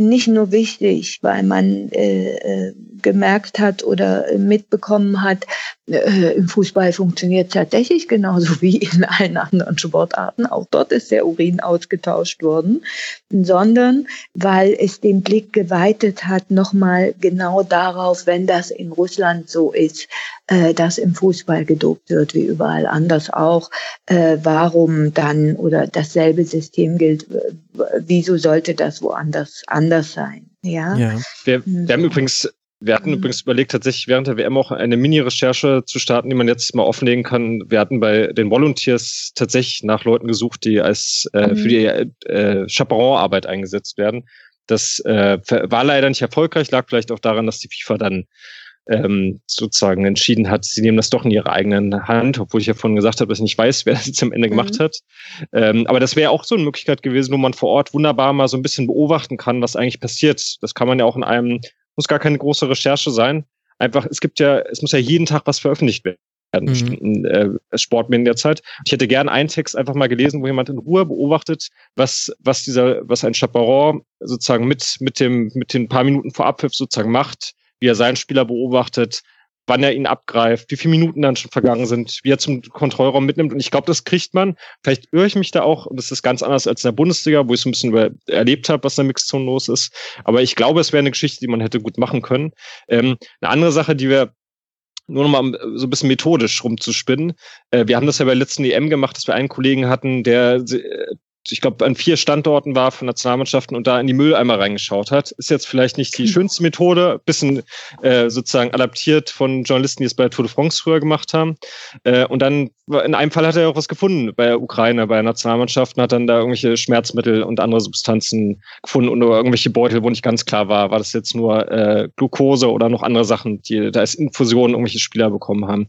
nicht nur wichtig, weil man äh, äh gemerkt hat oder mitbekommen hat, äh, im Fußball funktioniert tatsächlich genauso wie in allen anderen Sportarten. Auch dort ist der Urin ausgetauscht worden, sondern weil es den Blick geweitet hat, nochmal genau darauf, wenn das in Russland so ist, äh, dass im Fußball gedopt wird, wie überall anders auch, äh, warum dann oder dasselbe System gilt, wieso sollte das woanders anders sein? Ja. ja. Wir, wir haben übrigens wir hatten mhm. übrigens überlegt, tatsächlich während der WM auch eine Mini-Recherche zu starten, die man jetzt mal offenlegen kann. Wir hatten bei den Volunteers tatsächlich nach Leuten gesucht, die als äh, mhm. für die äh, Chaperon-Arbeit eingesetzt werden. Das äh, war leider nicht erfolgreich, lag vielleicht auch daran, dass die FIFA dann ähm, sozusagen entschieden hat, sie nehmen das doch in ihre eigenen Hand, obwohl ich ja vorhin gesagt habe, dass ich nicht weiß, wer das jetzt am Ende mhm. gemacht hat. Ähm, aber das wäre auch so eine Möglichkeit gewesen, wo man vor Ort wunderbar mal so ein bisschen beobachten kann, was eigentlich passiert. Das kann man ja auch in einem muss gar keine große Recherche sein. Einfach, es gibt ja, es muss ja jeden Tag was veröffentlicht werden mhm. äh, Sportmedien der Zeit. Ich hätte gern einen Text einfach mal gelesen, wo jemand in Ruhe beobachtet, was was dieser was ein Chaperon sozusagen mit mit dem mit den paar Minuten vor Abpfiff sozusagen macht, wie er seinen Spieler beobachtet, wann er ihn abgreift, wie viele Minuten dann schon vergangen sind, wie er zum Kontrollraum mitnimmt. Und ich glaube, das kriegt man. Vielleicht irre ich mich da auch. Das ist ganz anders als in der Bundesliga, wo ich so ein bisschen über, erlebt habe, was in der Mixzone los ist. Aber ich glaube, es wäre eine Geschichte, die man hätte gut machen können. Ähm, eine andere Sache, die wir nur noch mal so ein bisschen methodisch rumzuspinnen. Äh, wir haben das ja bei letzten EM gemacht, dass wir einen Kollegen hatten, der äh, ich glaube, an vier Standorten war von Nationalmannschaften und da in die Mülleimer reingeschaut hat. Ist jetzt vielleicht nicht die hm. schönste Methode, bisschen äh, sozusagen adaptiert von Journalisten, die es bei Tour de France früher gemacht haben. Äh, und dann in einem Fall hat er auch was gefunden bei der Ukraine, bei der Nationalmannschaft und hat dann da irgendwelche Schmerzmittel und andere Substanzen gefunden und irgendwelche Beutel, wo nicht ganz klar war, war das jetzt nur äh, Glucose oder noch andere Sachen, die da als Infusion irgendwelche Spieler bekommen haben.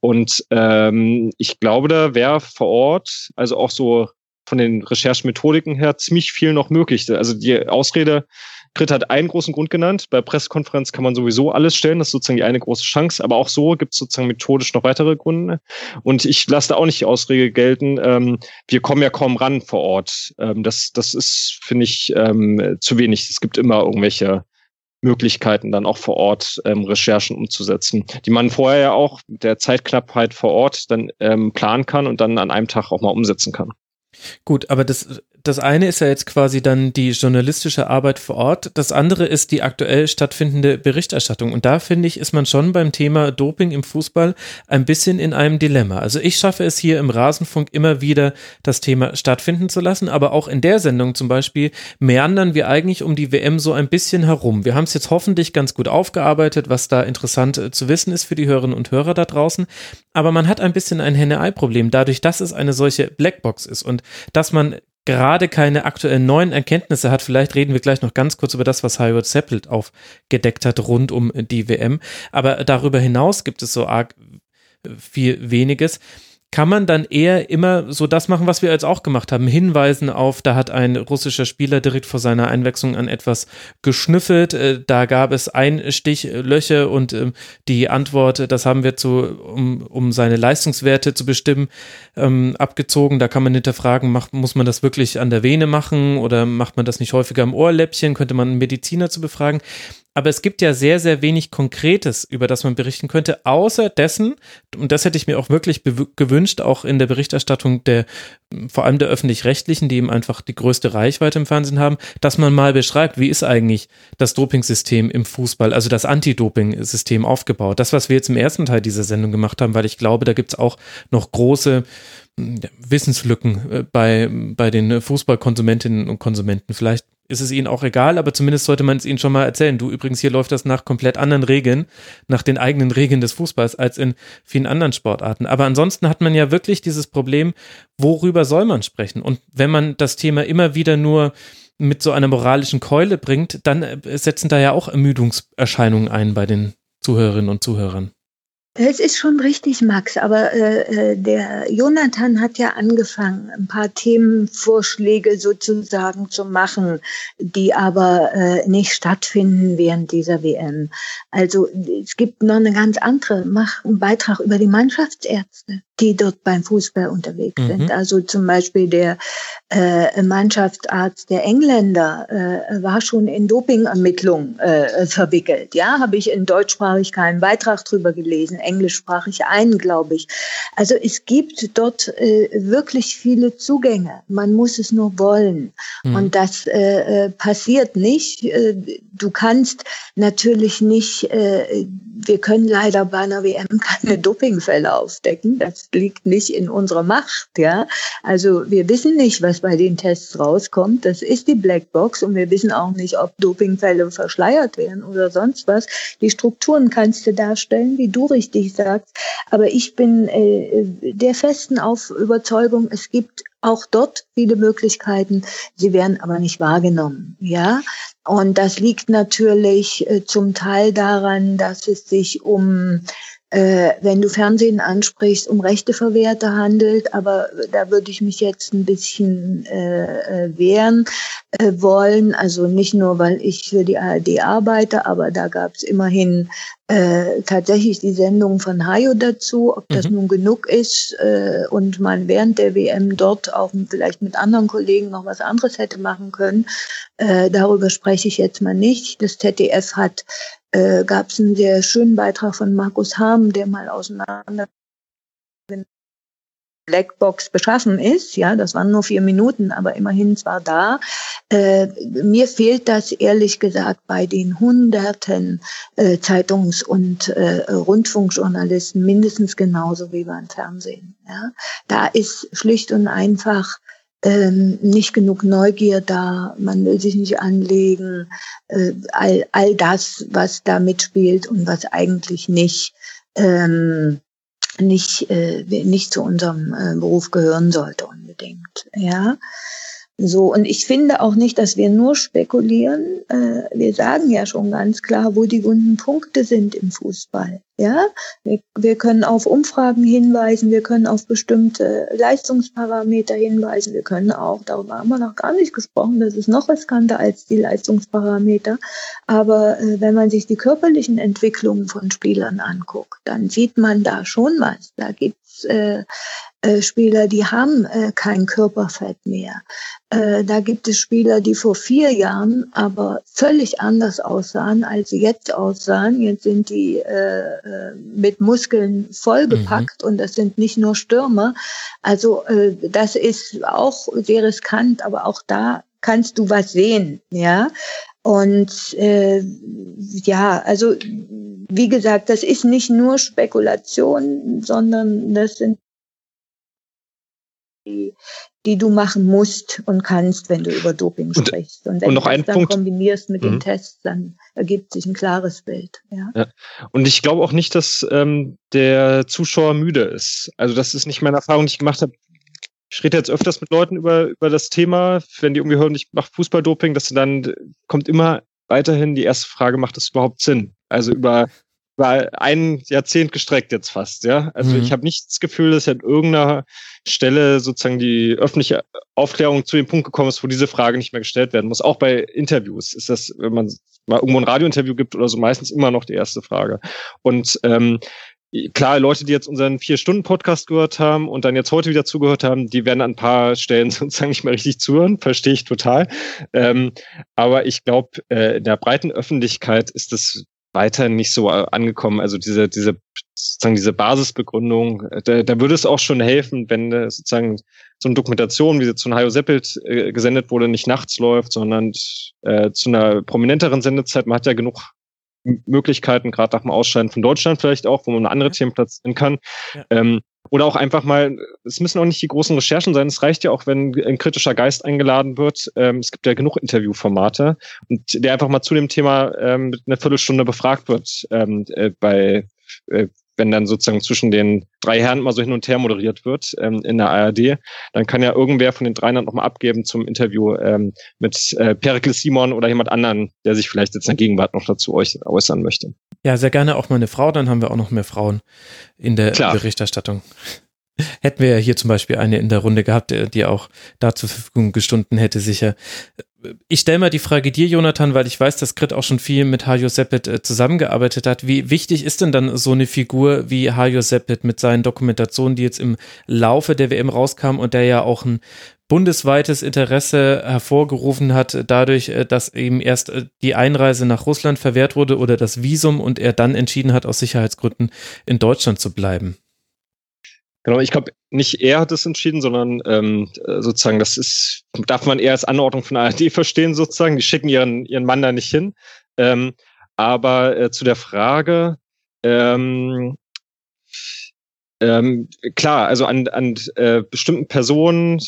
Und ähm, ich glaube, da wäre vor Ort, also auch so von den Recherchemethodiken her ziemlich viel noch möglich. Also die Ausrede, Grit hat einen großen Grund genannt. Bei Pressekonferenz kann man sowieso alles stellen. Das ist sozusagen die eine große Chance. Aber auch so gibt es sozusagen methodisch noch weitere Gründe. Und ich lasse da auch nicht die Ausrede gelten. Ähm, wir kommen ja kaum ran vor Ort. Ähm, das, das ist, finde ich, ähm, zu wenig. Es gibt immer irgendwelche Möglichkeiten, dann auch vor Ort ähm, Recherchen umzusetzen, die man vorher ja auch mit der Zeitknappheit vor Ort dann ähm, planen kann und dann an einem Tag auch mal umsetzen kann. Gut, aber das das eine ist ja jetzt quasi dann die journalistische Arbeit vor Ort. Das andere ist die aktuell stattfindende Berichterstattung. Und da finde ich, ist man schon beim Thema Doping im Fußball ein bisschen in einem Dilemma. Also ich schaffe es hier im Rasenfunk immer wieder, das Thema stattfinden zu lassen. Aber auch in der Sendung zum Beispiel meandern wir eigentlich um die WM so ein bisschen herum. Wir haben es jetzt hoffentlich ganz gut aufgearbeitet, was da interessant äh, zu wissen ist für die Hörerinnen und Hörer da draußen. Aber man hat ein bisschen ein Henne-Ei-Problem dadurch, dass es eine solche Blackbox ist und dass man gerade keine aktuellen neuen Erkenntnisse hat. Vielleicht reden wir gleich noch ganz kurz über das, was Howard Seppelt aufgedeckt hat rund um die WM. Aber darüber hinaus gibt es so arg viel weniges kann man dann eher immer so das machen, was wir jetzt auch gemacht haben, hinweisen auf, da hat ein russischer Spieler direkt vor seiner Einwechslung an etwas geschnüffelt, äh, da gab es Einstichlöcher und ähm, die Antwort, das haben wir zu, um, um seine Leistungswerte zu bestimmen, ähm, abgezogen. Da kann man hinterfragen, macht, muss man das wirklich an der Vene machen oder macht man das nicht häufiger am Ohrläppchen? Könnte man einen Mediziner zu befragen? Aber es gibt ja sehr, sehr wenig Konkretes, über das man berichten könnte, außer dessen, und das hätte ich mir auch wirklich gewünscht, auch in der Berichterstattung der, vor allem der öffentlich-rechtlichen, die eben einfach die größte Reichweite im Fernsehen haben, dass man mal beschreibt, wie ist eigentlich das Dopingsystem im Fußball, also das Anti-Doping-System aufgebaut. Das, was wir jetzt im ersten Teil dieser Sendung gemacht haben, weil ich glaube, da gibt es auch noch große Wissenslücken äh, bei, bei den Fußballkonsumentinnen und Konsumenten. Vielleicht ist es ihnen auch egal, aber zumindest sollte man es ihnen schon mal erzählen. Du übrigens, hier läuft das nach komplett anderen Regeln, nach den eigenen Regeln des Fußballs als in vielen anderen Sportarten. Aber ansonsten hat man ja wirklich dieses Problem, worüber soll man sprechen? Und wenn man das Thema immer wieder nur mit so einer moralischen Keule bringt, dann äh, setzen da ja auch Ermüdungserscheinungen ein bei den Zuhörerinnen und Zuhörern. Es ist schon richtig, Max, aber äh, äh, der Jonathan hat ja angefangen, ein paar Themenvorschläge sozusagen zu machen, die aber äh, nicht stattfinden während dieser WM. Also es gibt noch eine ganz andere, mach einen Beitrag über die Mannschaftsärzte die dort beim Fußball unterwegs mhm. sind. Also zum Beispiel der äh, Mannschaftsarzt der Engländer äh, war schon in Dopingermittlungen äh, verwickelt. Ja, habe ich in deutschsprachig keinen Beitrag drüber gelesen, englischsprachig einen, glaube ich. Also es gibt dort äh, wirklich viele Zugänge. Man muss es nur wollen. Mhm. Und das äh, äh passiert nicht. Äh, du kannst natürlich nicht, äh, wir können leider bei einer WM keine Dopingfälle aufdecken. Das liegt nicht in unserer Macht, ja. Also wir wissen nicht, was bei den Tests rauskommt. Das ist die Blackbox und wir wissen auch nicht, ob Dopingfälle verschleiert werden oder sonst was. Die Strukturen kannst du darstellen, wie du richtig sagst. Aber ich bin äh, der festen Auf Überzeugung, es gibt auch dort viele Möglichkeiten. Sie werden aber nicht wahrgenommen, ja. Und das liegt natürlich äh, zum Teil daran, dass es sich um wenn du Fernsehen ansprichst, um Rechteverwerter handelt. Aber da würde ich mich jetzt ein bisschen äh, äh, wehren äh, wollen. Also nicht nur, weil ich für die ARD arbeite, aber da gab es immerhin äh, tatsächlich die Sendung von Hayo dazu, ob das mhm. nun genug ist äh, und man während der WM dort auch vielleicht mit anderen Kollegen noch was anderes hätte machen können. Äh, darüber spreche ich jetzt mal nicht. Das ZDF hat äh, gab es einen sehr schönen Beitrag von Markus Harm, der mal auseinander Blackbox beschaffen ist. Ja, das waren nur vier Minuten, aber immerhin zwar da. Äh, mir fehlt das ehrlich gesagt bei den hunderten äh, Zeitungs- und äh, Rundfunkjournalisten mindestens genauso wie beim Fernsehen. Ja, da ist schlicht und einfach ähm, nicht genug Neugier da, man will sich nicht anlegen, äh, all, all das, was da mitspielt und was eigentlich nicht, ähm, nicht, äh, nicht zu unserem äh, Beruf gehören sollte unbedingt. Ja. So, und ich finde auch nicht, dass wir nur spekulieren. Äh, wir sagen ja schon ganz klar, wo die wunden Punkte sind im Fußball. Ja, wir, wir können auf Umfragen hinweisen, wir können auf bestimmte Leistungsparameter hinweisen, wir können auch, darüber haben wir noch gar nicht gesprochen, das ist noch riskanter als die Leistungsparameter. Aber äh, wenn man sich die körperlichen Entwicklungen von Spielern anguckt, dann sieht man da schon was. Da gibt's äh, äh, Spieler, die haben äh, kein Körperfett mehr. Da gibt es Spieler, die vor vier Jahren aber völlig anders aussahen, als sie jetzt aussahen. Jetzt sind die mit Muskeln vollgepackt mhm. und das sind nicht nur Stürmer. Also das ist auch sehr riskant, aber auch da kannst du was sehen, ja. Und äh, ja, also wie gesagt, das ist nicht nur Spekulation, sondern das sind die, die du machen musst und kannst, wenn du über Doping und, sprichst. Und wenn und noch du das dann Punkt. kombinierst mit mhm. den Tests, dann ergibt sich ein klares Bild. Ja. ja. Und ich glaube auch nicht, dass ähm, der Zuschauer müde ist. Also das ist nicht meine Erfahrung, die ich gemacht habe. Ich rede jetzt öfters mit Leuten über, über das Thema, wenn die irgendwie hören, ich mache Fußballdoping, dass dann kommt immer weiterhin die erste Frage, macht das überhaupt Sinn? Also über war ein Jahrzehnt gestreckt jetzt fast, ja. Also mhm. ich habe nicht das Gefühl, dass an irgendeiner Stelle sozusagen die öffentliche Aufklärung zu dem Punkt gekommen ist, wo diese Frage nicht mehr gestellt werden muss. Auch bei Interviews ist das, wenn man mal irgendwo ein Radiointerview gibt oder so, meistens immer noch die erste Frage. Und ähm, klar, Leute, die jetzt unseren Vier-Stunden-Podcast gehört haben und dann jetzt heute wieder zugehört haben, die werden an ein paar Stellen sozusagen nicht mehr richtig zuhören, verstehe ich total. Ähm, aber ich glaube, äh, in der breiten Öffentlichkeit ist das weiterhin nicht so äh, angekommen. Also diese, diese, sozusagen diese Basisbegründung, äh, da, da würde es auch schon helfen, wenn äh, sozusagen so eine Dokumentation, wie sie zu Hajo Seppelt äh, gesendet wurde, nicht nachts läuft, sondern äh, zu einer prominenteren Sendezeit. Man hat ja genug Möglichkeiten, gerade nach dem Ausscheiden von Deutschland vielleicht auch, wo man andere Themen platzieren kann. Ja. Ähm, oder auch einfach mal, es müssen auch nicht die großen Recherchen sein, es reicht ja auch, wenn ein kritischer Geist eingeladen wird. Ähm, es gibt ja genug Interviewformate und der einfach mal zu dem Thema ähm, mit einer Viertelstunde befragt wird ähm, äh, bei äh, wenn dann sozusagen zwischen den drei Herren mal so hin und her moderiert wird ähm, in der ARD, dann kann ja irgendwer von den dreien dann nochmal abgeben zum Interview ähm, mit äh, Perikles Simon oder jemand anderen, der sich vielleicht jetzt in der Gegenwart noch dazu äußern möchte. Ja, sehr gerne auch mal eine Frau, dann haben wir auch noch mehr Frauen in der Klar. Berichterstattung. Hätten wir ja hier zum Beispiel eine in der Runde gehabt, die auch da zur Verfügung gestunden hätte, sicher ich stelle mal die Frage dir, Jonathan, weil ich weiß, dass Grit auch schon viel mit Hajo Seppet äh, zusammengearbeitet hat. Wie wichtig ist denn dann so eine Figur wie Hajo Seppet mit seinen Dokumentationen, die jetzt im Laufe der WM rauskamen und der ja auch ein bundesweites Interesse hervorgerufen hat, dadurch, äh, dass eben erst äh, die Einreise nach Russland verwehrt wurde oder das Visum und er dann entschieden hat, aus Sicherheitsgründen in Deutschland zu bleiben? Genau, ich glaube, nicht er hat es entschieden, sondern ähm, sozusagen, das ist, darf man eher als Anordnung von ARD verstehen, sozusagen. Die schicken ihren, ihren Mann da nicht hin. Ähm, aber äh, zu der Frage, ähm, ähm, klar, also an, an äh, bestimmten Personen,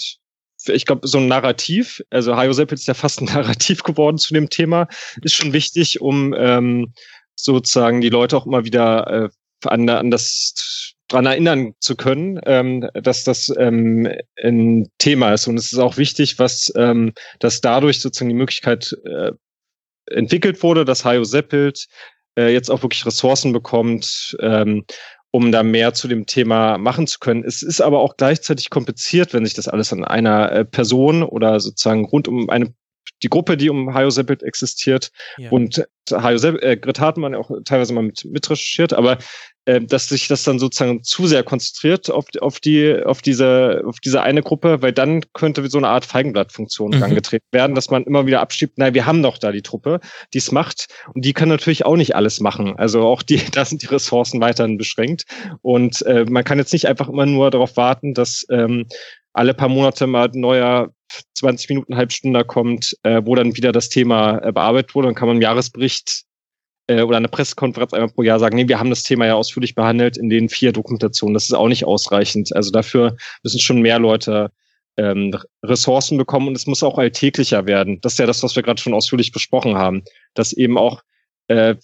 ich glaube, so ein Narrativ, also Hajo Seppel ist ja fast ein Narrativ geworden zu dem Thema, ist schon wichtig, um ähm, sozusagen die Leute auch immer wieder äh, an, an das dran erinnern zu können, ähm, dass das ähm, ein Thema ist. Und es ist auch wichtig, was ähm, dass dadurch sozusagen die Möglichkeit äh, entwickelt wurde, dass Hajo Seppelt äh, jetzt auch wirklich Ressourcen bekommt, ähm, um da mehr zu dem Thema machen zu können. Es ist aber auch gleichzeitig kompliziert, wenn sich das alles an einer äh, Person oder sozusagen rund um eine die Gruppe, die um Hajo Seppelt existiert ja. und Hajo Seppelt, äh, Grit Hartmann auch teilweise mal mit, mit recherchiert, aber äh, dass sich das dann sozusagen zu sehr konzentriert auf, auf die, auf diese, auf diese eine Gruppe, weil dann könnte so eine Art Feigenblattfunktion mhm. angetreten werden, dass man immer wieder abschiebt, nein, wir haben doch da die Truppe, die es macht und die kann natürlich auch nicht alles machen. Also auch die, da sind die Ressourcen weiterhin beschränkt und äh, man kann jetzt nicht einfach immer nur darauf warten, dass ähm, alle paar Monate mal ein neuer 20 Minuten, Halbstunde kommt, äh, wo dann wieder das Thema äh, bearbeitet wurde. Dann kann man im Jahresbericht äh, oder eine Pressekonferenz einmal pro Jahr sagen, nee, wir haben das Thema ja ausführlich behandelt in den vier Dokumentationen. Das ist auch nicht ausreichend. Also dafür müssen schon mehr Leute ähm, Ressourcen bekommen und es muss auch alltäglicher werden. Das ist ja das, was wir gerade schon ausführlich besprochen haben, dass eben auch äh,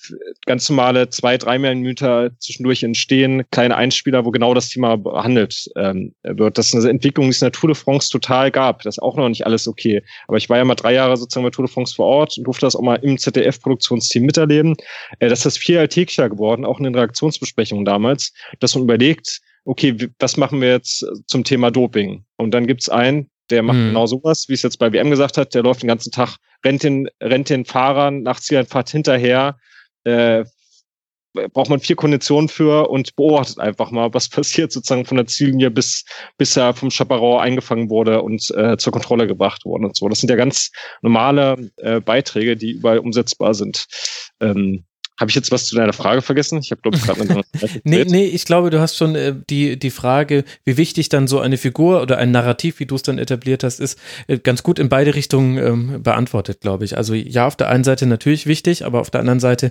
ganz normale zwei, drei Millimeter zwischendurch entstehen, kleine Einspieler, wo genau das Thema behandelt ähm, wird. Das ist eine Entwicklung, die es in der Tour de France total gab. Das ist auch noch nicht alles okay. Aber ich war ja mal drei Jahre sozusagen bei Tour de France vor Ort und durfte das auch mal im ZDF-Produktionsteam miterleben. Äh, das ist viel alltäglicher geworden, auch in den Reaktionsbesprechungen damals, dass man überlegt, okay, was machen wir jetzt zum Thema Doping? Und dann gibt's einen, der macht mhm. genau sowas, wie es jetzt bei WM gesagt hat, der läuft den ganzen Tag, rennt den, rennt den Fahrern nach Zieleinfahrt hinterher, äh, braucht man vier Konditionen für und beobachtet einfach mal, was passiert sozusagen von der Ziellinie bis, bis er vom Chaparral eingefangen wurde und äh, zur Kontrolle gebracht wurde und so. Das sind ja ganz normale äh, Beiträge, die überall umsetzbar sind. Ähm, habe ich jetzt was zu deiner Frage vergessen? Ich habe, glaube ich, gerade eine Nee, nee, ich glaube, du hast schon äh, die, die Frage, wie wichtig dann so eine Figur oder ein Narrativ, wie du es dann etabliert hast, ist, äh, ganz gut in beide Richtungen ähm, beantwortet, glaube ich. Also ja, auf der einen Seite natürlich wichtig, aber auf der anderen Seite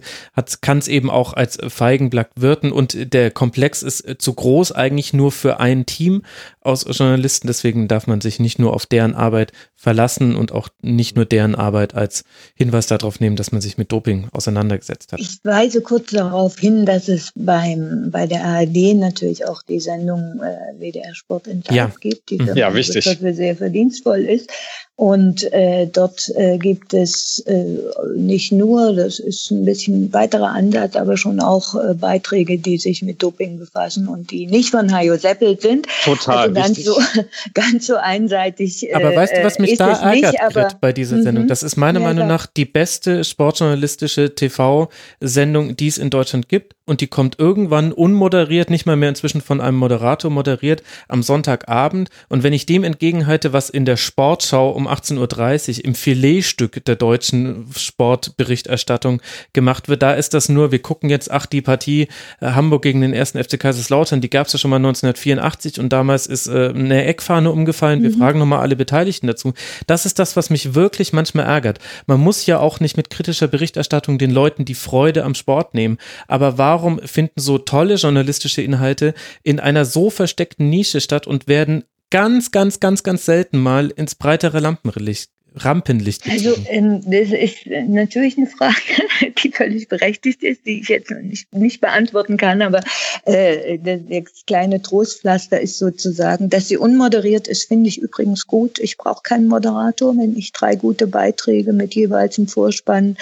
kann es eben auch als Feigenblatt wirken und der Komplex ist äh, zu groß eigentlich nur für ein Team aus Journalisten. Deswegen darf man sich nicht nur auf deren Arbeit verlassen und auch nicht nur deren Arbeit als Hinweis darauf nehmen, dass man sich mit Doping auseinandergesetzt hat. Ich weise kurz darauf hin, dass es beim, bei der ARD natürlich auch die Sendung äh, WDR Sport in Live ja. gibt, die mhm. ja, wichtig. sehr verdienstvoll ist. Und äh, dort äh, gibt es äh, nicht nur, das ist ein bisschen weiterer Ansatz, aber schon auch äh, Beiträge, die sich mit Doping befassen und die nicht von Hajo Seppel sind. Total. Also ganz so, ganz so einseitig. Aber weißt du, was mich da ärgert nicht, aber, bei dieser mhm. Sendung? Das ist meiner ja, Meinung nach die beste sportjournalistische TV-Sendung, die es in Deutschland gibt. Und die kommt irgendwann unmoderiert, nicht mal mehr inzwischen von einem Moderator moderiert, am Sonntagabend. Und wenn ich dem entgegenhalte, was in der Sportschau um 18.30 Uhr im Filetstück der deutschen Sportberichterstattung gemacht wird, da ist das nur, wir gucken jetzt, ach, die Partie äh, Hamburg gegen den ersten FC Kaiserslautern, die gab es ja schon mal 1984 und damals ist äh, eine Eckfahne umgefallen. Wir mhm. fragen nochmal alle Beteiligten dazu. Das ist das, was mich wirklich manchmal ärgert. Man muss ja auch nicht mit kritischer Berichterstattung den Leuten die Freude am Sport nehmen. Aber warum finden so tolle journalistische Inhalte in einer so versteckten Nische statt und werden ganz, ganz, ganz, ganz selten mal ins breitere Lampenlicht Rampenlicht? Also ähm, das ist natürlich eine Frage, die völlig berechtigt ist, die ich jetzt nicht, nicht beantworten kann, aber äh, das, das kleine Trostpflaster ist sozusagen, dass sie unmoderiert ist, finde ich übrigens gut. Ich brauche keinen Moderator, wenn ich drei gute Beiträge mit jeweils einem Vorspann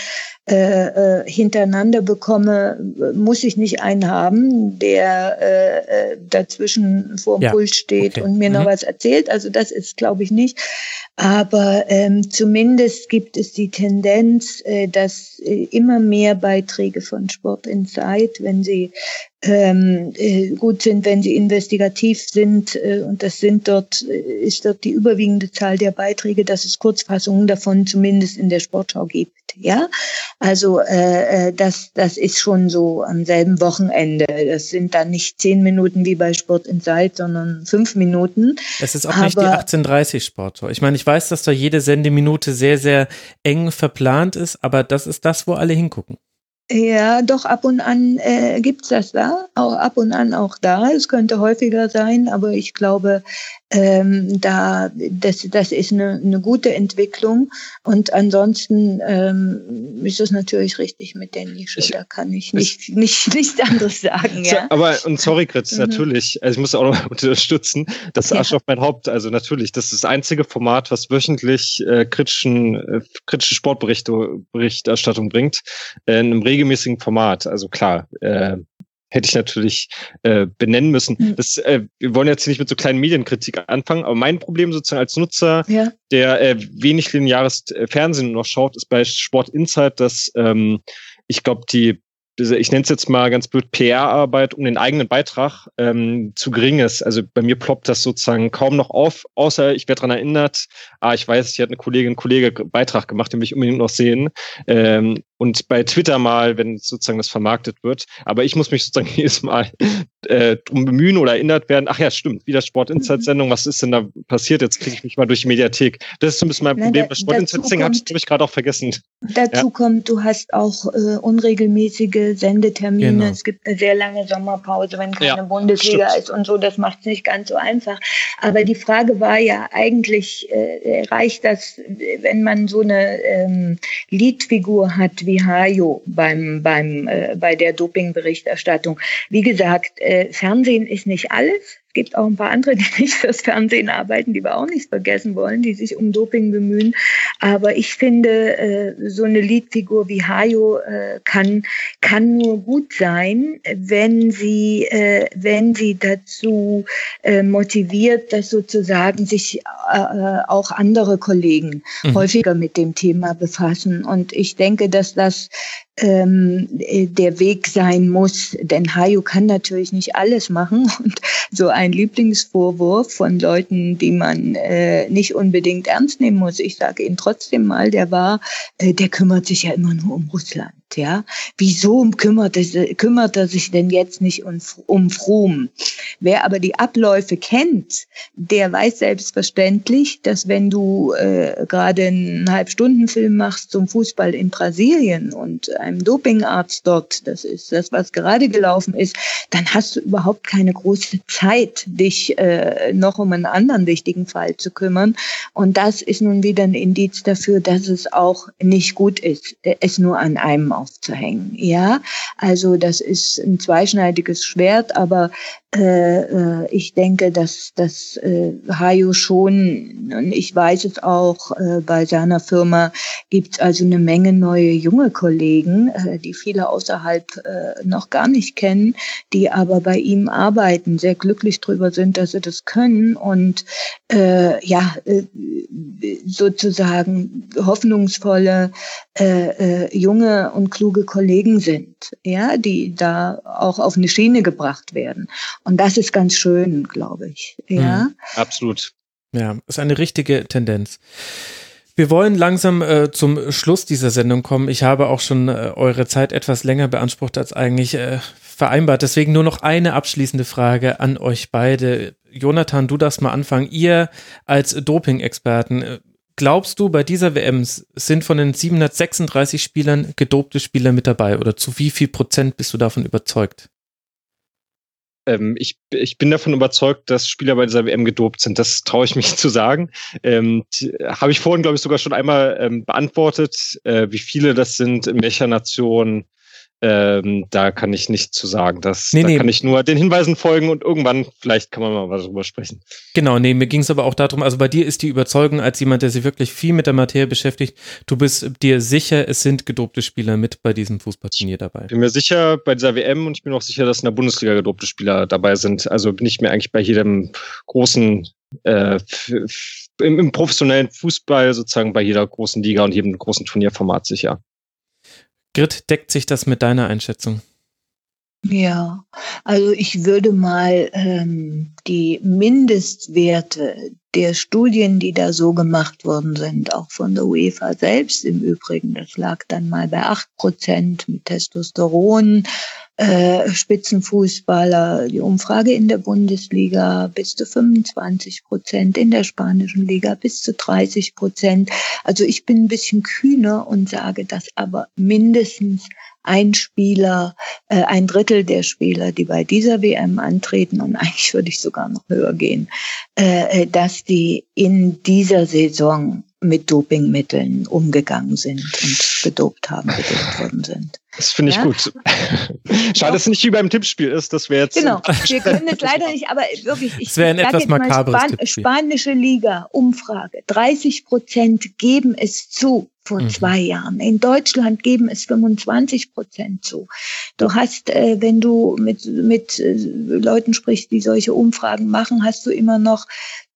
äh, äh, hintereinander bekomme, muss ich nicht einen haben, der äh, äh dazwischen vor dem ja, Pult steht okay. und mir mhm. noch was erzählt. Also das ist, glaube ich, nicht. Aber ähm, zumindest gibt es die Tendenz, äh, dass äh, immer mehr Beiträge von Sport Insight, wenn sie ähm, äh, gut sind, wenn sie investigativ sind, äh, und das sind dort, äh, ist dort die überwiegende Zahl der Beiträge, dass es Kurzfassungen davon zumindest in der Sportschau gibt. Ja, also äh, äh, das, das ist schon so am selben Wochenende. Das sind dann nicht zehn Minuten wie bei Sport Insight, sondern fünf Minuten. Es ist auch Aber, nicht die 1830 Sportschau. Ich meine, ich weiß, dass da jede Sendeminute sehr, sehr eng verplant ist, aber das ist das, wo alle hingucken. Ja, doch ab und an äh, gibt's das da, auch ab und an auch da. Es könnte häufiger sein, aber ich glaube, ähm, da das, das ist eine, eine gute Entwicklung. Und ansonsten ähm, ist es natürlich richtig mit der Nische. Ich, da kann ich nicht, ich, nicht nichts anderes sagen. Ja. Aber und sorry, Gritz, mhm. natürlich, also ich muss auch noch unterstützen, das Arsch ja. auf mein Haupt. Also natürlich, das ist das einzige Format, was wöchentlich äh, kritischen, äh, kritische Sportberichterstattung bringt, äh, in einem regelmäßigen Format. Also klar, äh, hätte ich natürlich äh, benennen müssen. Mhm. Das, äh, wir wollen jetzt nicht mit so kleinen Medienkritik anfangen, aber mein Problem sozusagen als Nutzer, ja. der äh, wenig lineares äh, Fernsehen noch schaut, ist bei Sport Insight, dass ähm, ich glaube, die ich nenne es jetzt mal ganz blöd, PR-Arbeit um den eigenen Beitrag ähm, zu gering ist. Also bei mir ploppt das sozusagen kaum noch auf, außer ich werde daran erinnert, ah, ich weiß, hier hat eine Kollegin, Kollege Beitrag gemacht, den will ich unbedingt noch sehen. Ähm, und bei Twitter mal, wenn sozusagen das vermarktet wird. Aber ich muss mich sozusagen jedes Mal äh, drum bemühen oder erinnert werden. Ach ja, stimmt, wieder Sport Insight Sendung. Was ist denn da passiert? Jetzt kriege ich mich mal durch die Mediathek. Das ist so ein bisschen mein Nein, Problem. Bei Sport Insight Sendung habe ich, glaube ich, gerade auch vergessen. Dazu ja. kommt, du hast auch äh, unregelmäßige Sendetermine. Genau. Es gibt eine sehr lange Sommerpause, wenn keine ja, Bundesliga stimmt. ist und so. Das macht es nicht ganz so einfach. Aber die Frage war ja eigentlich, äh, reicht das, wenn man so eine ähm, Leadfigur hat, wie Hajo beim, beim, äh, bei der Dopingberichterstattung. Wie gesagt, äh, Fernsehen ist nicht alles. Es gibt auch ein paar andere, die nicht fürs Fernsehen arbeiten, die wir auch nicht vergessen wollen, die sich um Doping bemühen. Aber ich finde, äh, so eine Leadfigur wie Hayo äh, kann, kann nur gut sein, wenn sie, äh, wenn sie dazu motiviert, dass sozusagen sich auch andere Kollegen mhm. häufiger mit dem Thema befassen. Und ich denke, dass das ähm, der Weg sein muss. Denn Hayo kann natürlich nicht alles machen. Und so ein Lieblingsvorwurf von Leuten, die man äh, nicht unbedingt ernst nehmen muss, ich sage ihn trotzdem mal, der war, äh, der kümmert sich ja immer nur um Russland. Ja, wieso kümmert, es, kümmert er sich denn jetzt nicht um, um Fromm? Wer aber die Abläufe kennt, der weiß selbstverständlich, dass wenn du äh, gerade einen Halbstundenfilm machst zum Fußball in Brasilien und einem Dopingarzt dort, das ist das, was gerade gelaufen ist, dann hast du überhaupt keine große Zeit, dich äh, noch um einen anderen wichtigen Fall zu kümmern. Und das ist nun wieder ein Indiz dafür, dass es auch nicht gut ist, es nur an einem aufzuhängen. Ja, also das ist ein zweischneidiges Schwert, aber ich denke, dass das äh, Hayo schon, und ich weiß es auch, äh, bei seiner Firma gibt es also eine Menge neue junge Kollegen, äh, die viele außerhalb äh, noch gar nicht kennen, die aber bei ihm arbeiten, sehr glücklich drüber sind, dass sie das können und äh, ja, äh, sozusagen hoffnungsvolle äh, äh, junge und kluge Kollegen sind, ja, die da auch auf eine Schiene gebracht werden. Und das ist ganz schön, glaube ich. Ja. Mhm, absolut. Ja, ist eine richtige Tendenz. Wir wollen langsam äh, zum Schluss dieser Sendung kommen. Ich habe auch schon äh, eure Zeit etwas länger beansprucht als eigentlich äh, vereinbart. Deswegen nur noch eine abschließende Frage an euch beide. Jonathan, du darfst mal anfangen. Ihr als Doping-Experten, äh, glaubst du, bei dieser WM sind von den 736 Spielern gedopte Spieler mit dabei oder zu wie viel Prozent bist du davon überzeugt? Ähm, ich, ich bin davon überzeugt, dass Spieler bei dieser WM gedopt sind. Das traue ich mich zu sagen. Ähm, Habe ich vorhin, glaube ich, sogar schon einmal ähm, beantwortet, äh, wie viele das sind, in welcher Nation, ähm, da kann ich nichts zu sagen. Das, nee, da nee. kann ich nur den Hinweisen folgen und irgendwann vielleicht kann man mal was darüber sprechen. Genau, nee, mir ging es aber auch darum, also bei dir ist die Überzeugung als jemand, der sich wirklich viel mit der Materie beschäftigt, du bist dir sicher, es sind gedopte Spieler mit bei diesem Fußballturnier dabei. Ich bin mir sicher bei dieser WM und ich bin auch sicher, dass in der Bundesliga gedopte Spieler dabei sind. Also bin ich mir eigentlich bei jedem großen äh, im, im professionellen Fußball sozusagen bei jeder großen Liga und jedem großen Turnierformat sicher. Grit, deckt sich das mit deiner Einschätzung? Ja, also ich würde mal ähm, die Mindestwerte der Studien, die da so gemacht worden sind, auch von der UEFA selbst im Übrigen, das lag dann mal bei acht Prozent mit Testosteron, äh, Spitzenfußballer, die Umfrage in der Bundesliga bis zu 25 Prozent, in der spanischen Liga bis zu 30 Prozent. Also ich bin ein bisschen kühner und sage, dass aber mindestens ein Spieler, äh, ein Drittel der Spieler, die bei dieser WM antreten, und eigentlich würde ich sogar noch höher gehen, äh, äh, dass die in dieser Saison mit Dopingmitteln umgegangen sind und gedopt haben, gedopt worden sind. Das finde ich ja? gut. Schade, dass es nicht wie beim Tippspiel ist, dass wir jetzt. Genau, wir können es leider nicht, aber wirklich, ich das wäre ein etwas makabres Span Spanische Liga, Umfrage. 30 Prozent geben es zu vor mhm. zwei Jahren. In Deutschland geben es 25 Prozent zu. Du hast, äh, wenn du mit, mit äh, Leuten sprichst, die solche Umfragen machen, hast du immer noch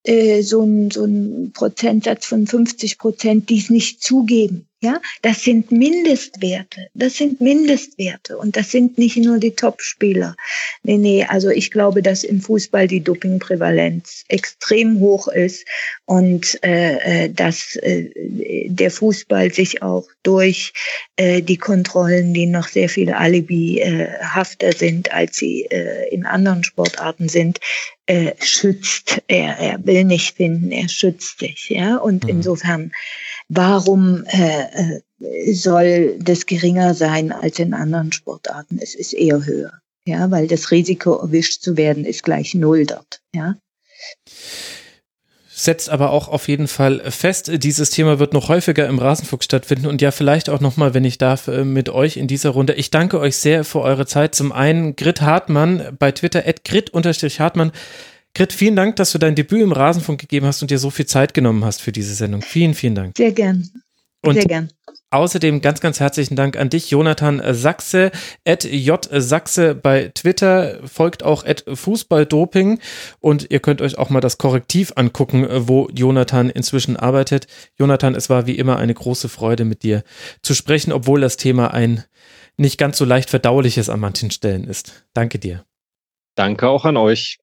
äh, so ein, so ein Prozentsatz von 50 Prozent, die es nicht zugeben. Ja, das sind Mindestwerte. Das sind Mindestwerte. Und das sind nicht nur die Top-Spieler. Nee, nee, also ich glaube, dass im Fußball die Dopingprävalenz extrem hoch ist und äh, äh dass äh, der Fußball sich auch durch äh, die Kontrollen, die noch sehr viele Alibi-hafter sind, als sie äh, in anderen Sportarten sind, äh, schützt. Er, er will nicht finden, er schützt sich. Ja, und mhm. insofern Warum äh, äh, soll das geringer sein als in anderen Sportarten? Es ist eher höher, ja, weil das Risiko erwischt zu werden ist gleich null dort, ja setzt aber auch auf jeden Fall fest, dieses Thema wird noch häufiger im Rasenfunk stattfinden und ja vielleicht auch nochmal, wenn ich darf, äh, mit euch in dieser Runde. Ich danke euch sehr für eure Zeit. Zum einen Grit Hartmann bei Twitter, at grit-hartmann. Grit, vielen Dank, dass du dein Debüt im Rasenfunk gegeben hast und dir so viel Zeit genommen hast für diese Sendung. Vielen, vielen Dank. Sehr gern. Und Sehr gern. Außerdem ganz, ganz herzlichen Dank an dich, Jonathan Sachse, at J Sachse bei Twitter, folgt auch at Fußballdoping und ihr könnt euch auch mal das Korrektiv angucken, wo Jonathan inzwischen arbeitet. Jonathan, es war wie immer eine große Freude mit dir zu sprechen, obwohl das Thema ein nicht ganz so leicht verdauliches an manchen Stellen ist. Danke dir. Danke auch an euch.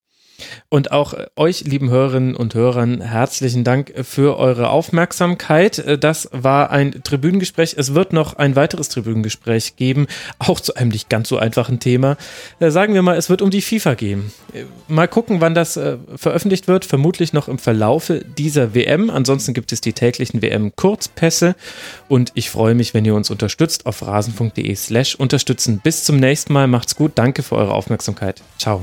Und auch euch, lieben Hörerinnen und Hörern, herzlichen Dank für eure Aufmerksamkeit. Das war ein Tribünengespräch. Es wird noch ein weiteres Tribünengespräch geben, auch zu einem nicht ganz so einfachen Thema. Äh, sagen wir mal, es wird um die FIFA gehen. Äh, mal gucken, wann das äh, veröffentlicht wird. Vermutlich noch im Verlaufe dieser WM. Ansonsten gibt es die täglichen WM-Kurzpässe. Und ich freue mich, wenn ihr uns unterstützt auf rasen.de slash unterstützen. Bis zum nächsten Mal. Macht's gut. Danke für eure Aufmerksamkeit. Ciao.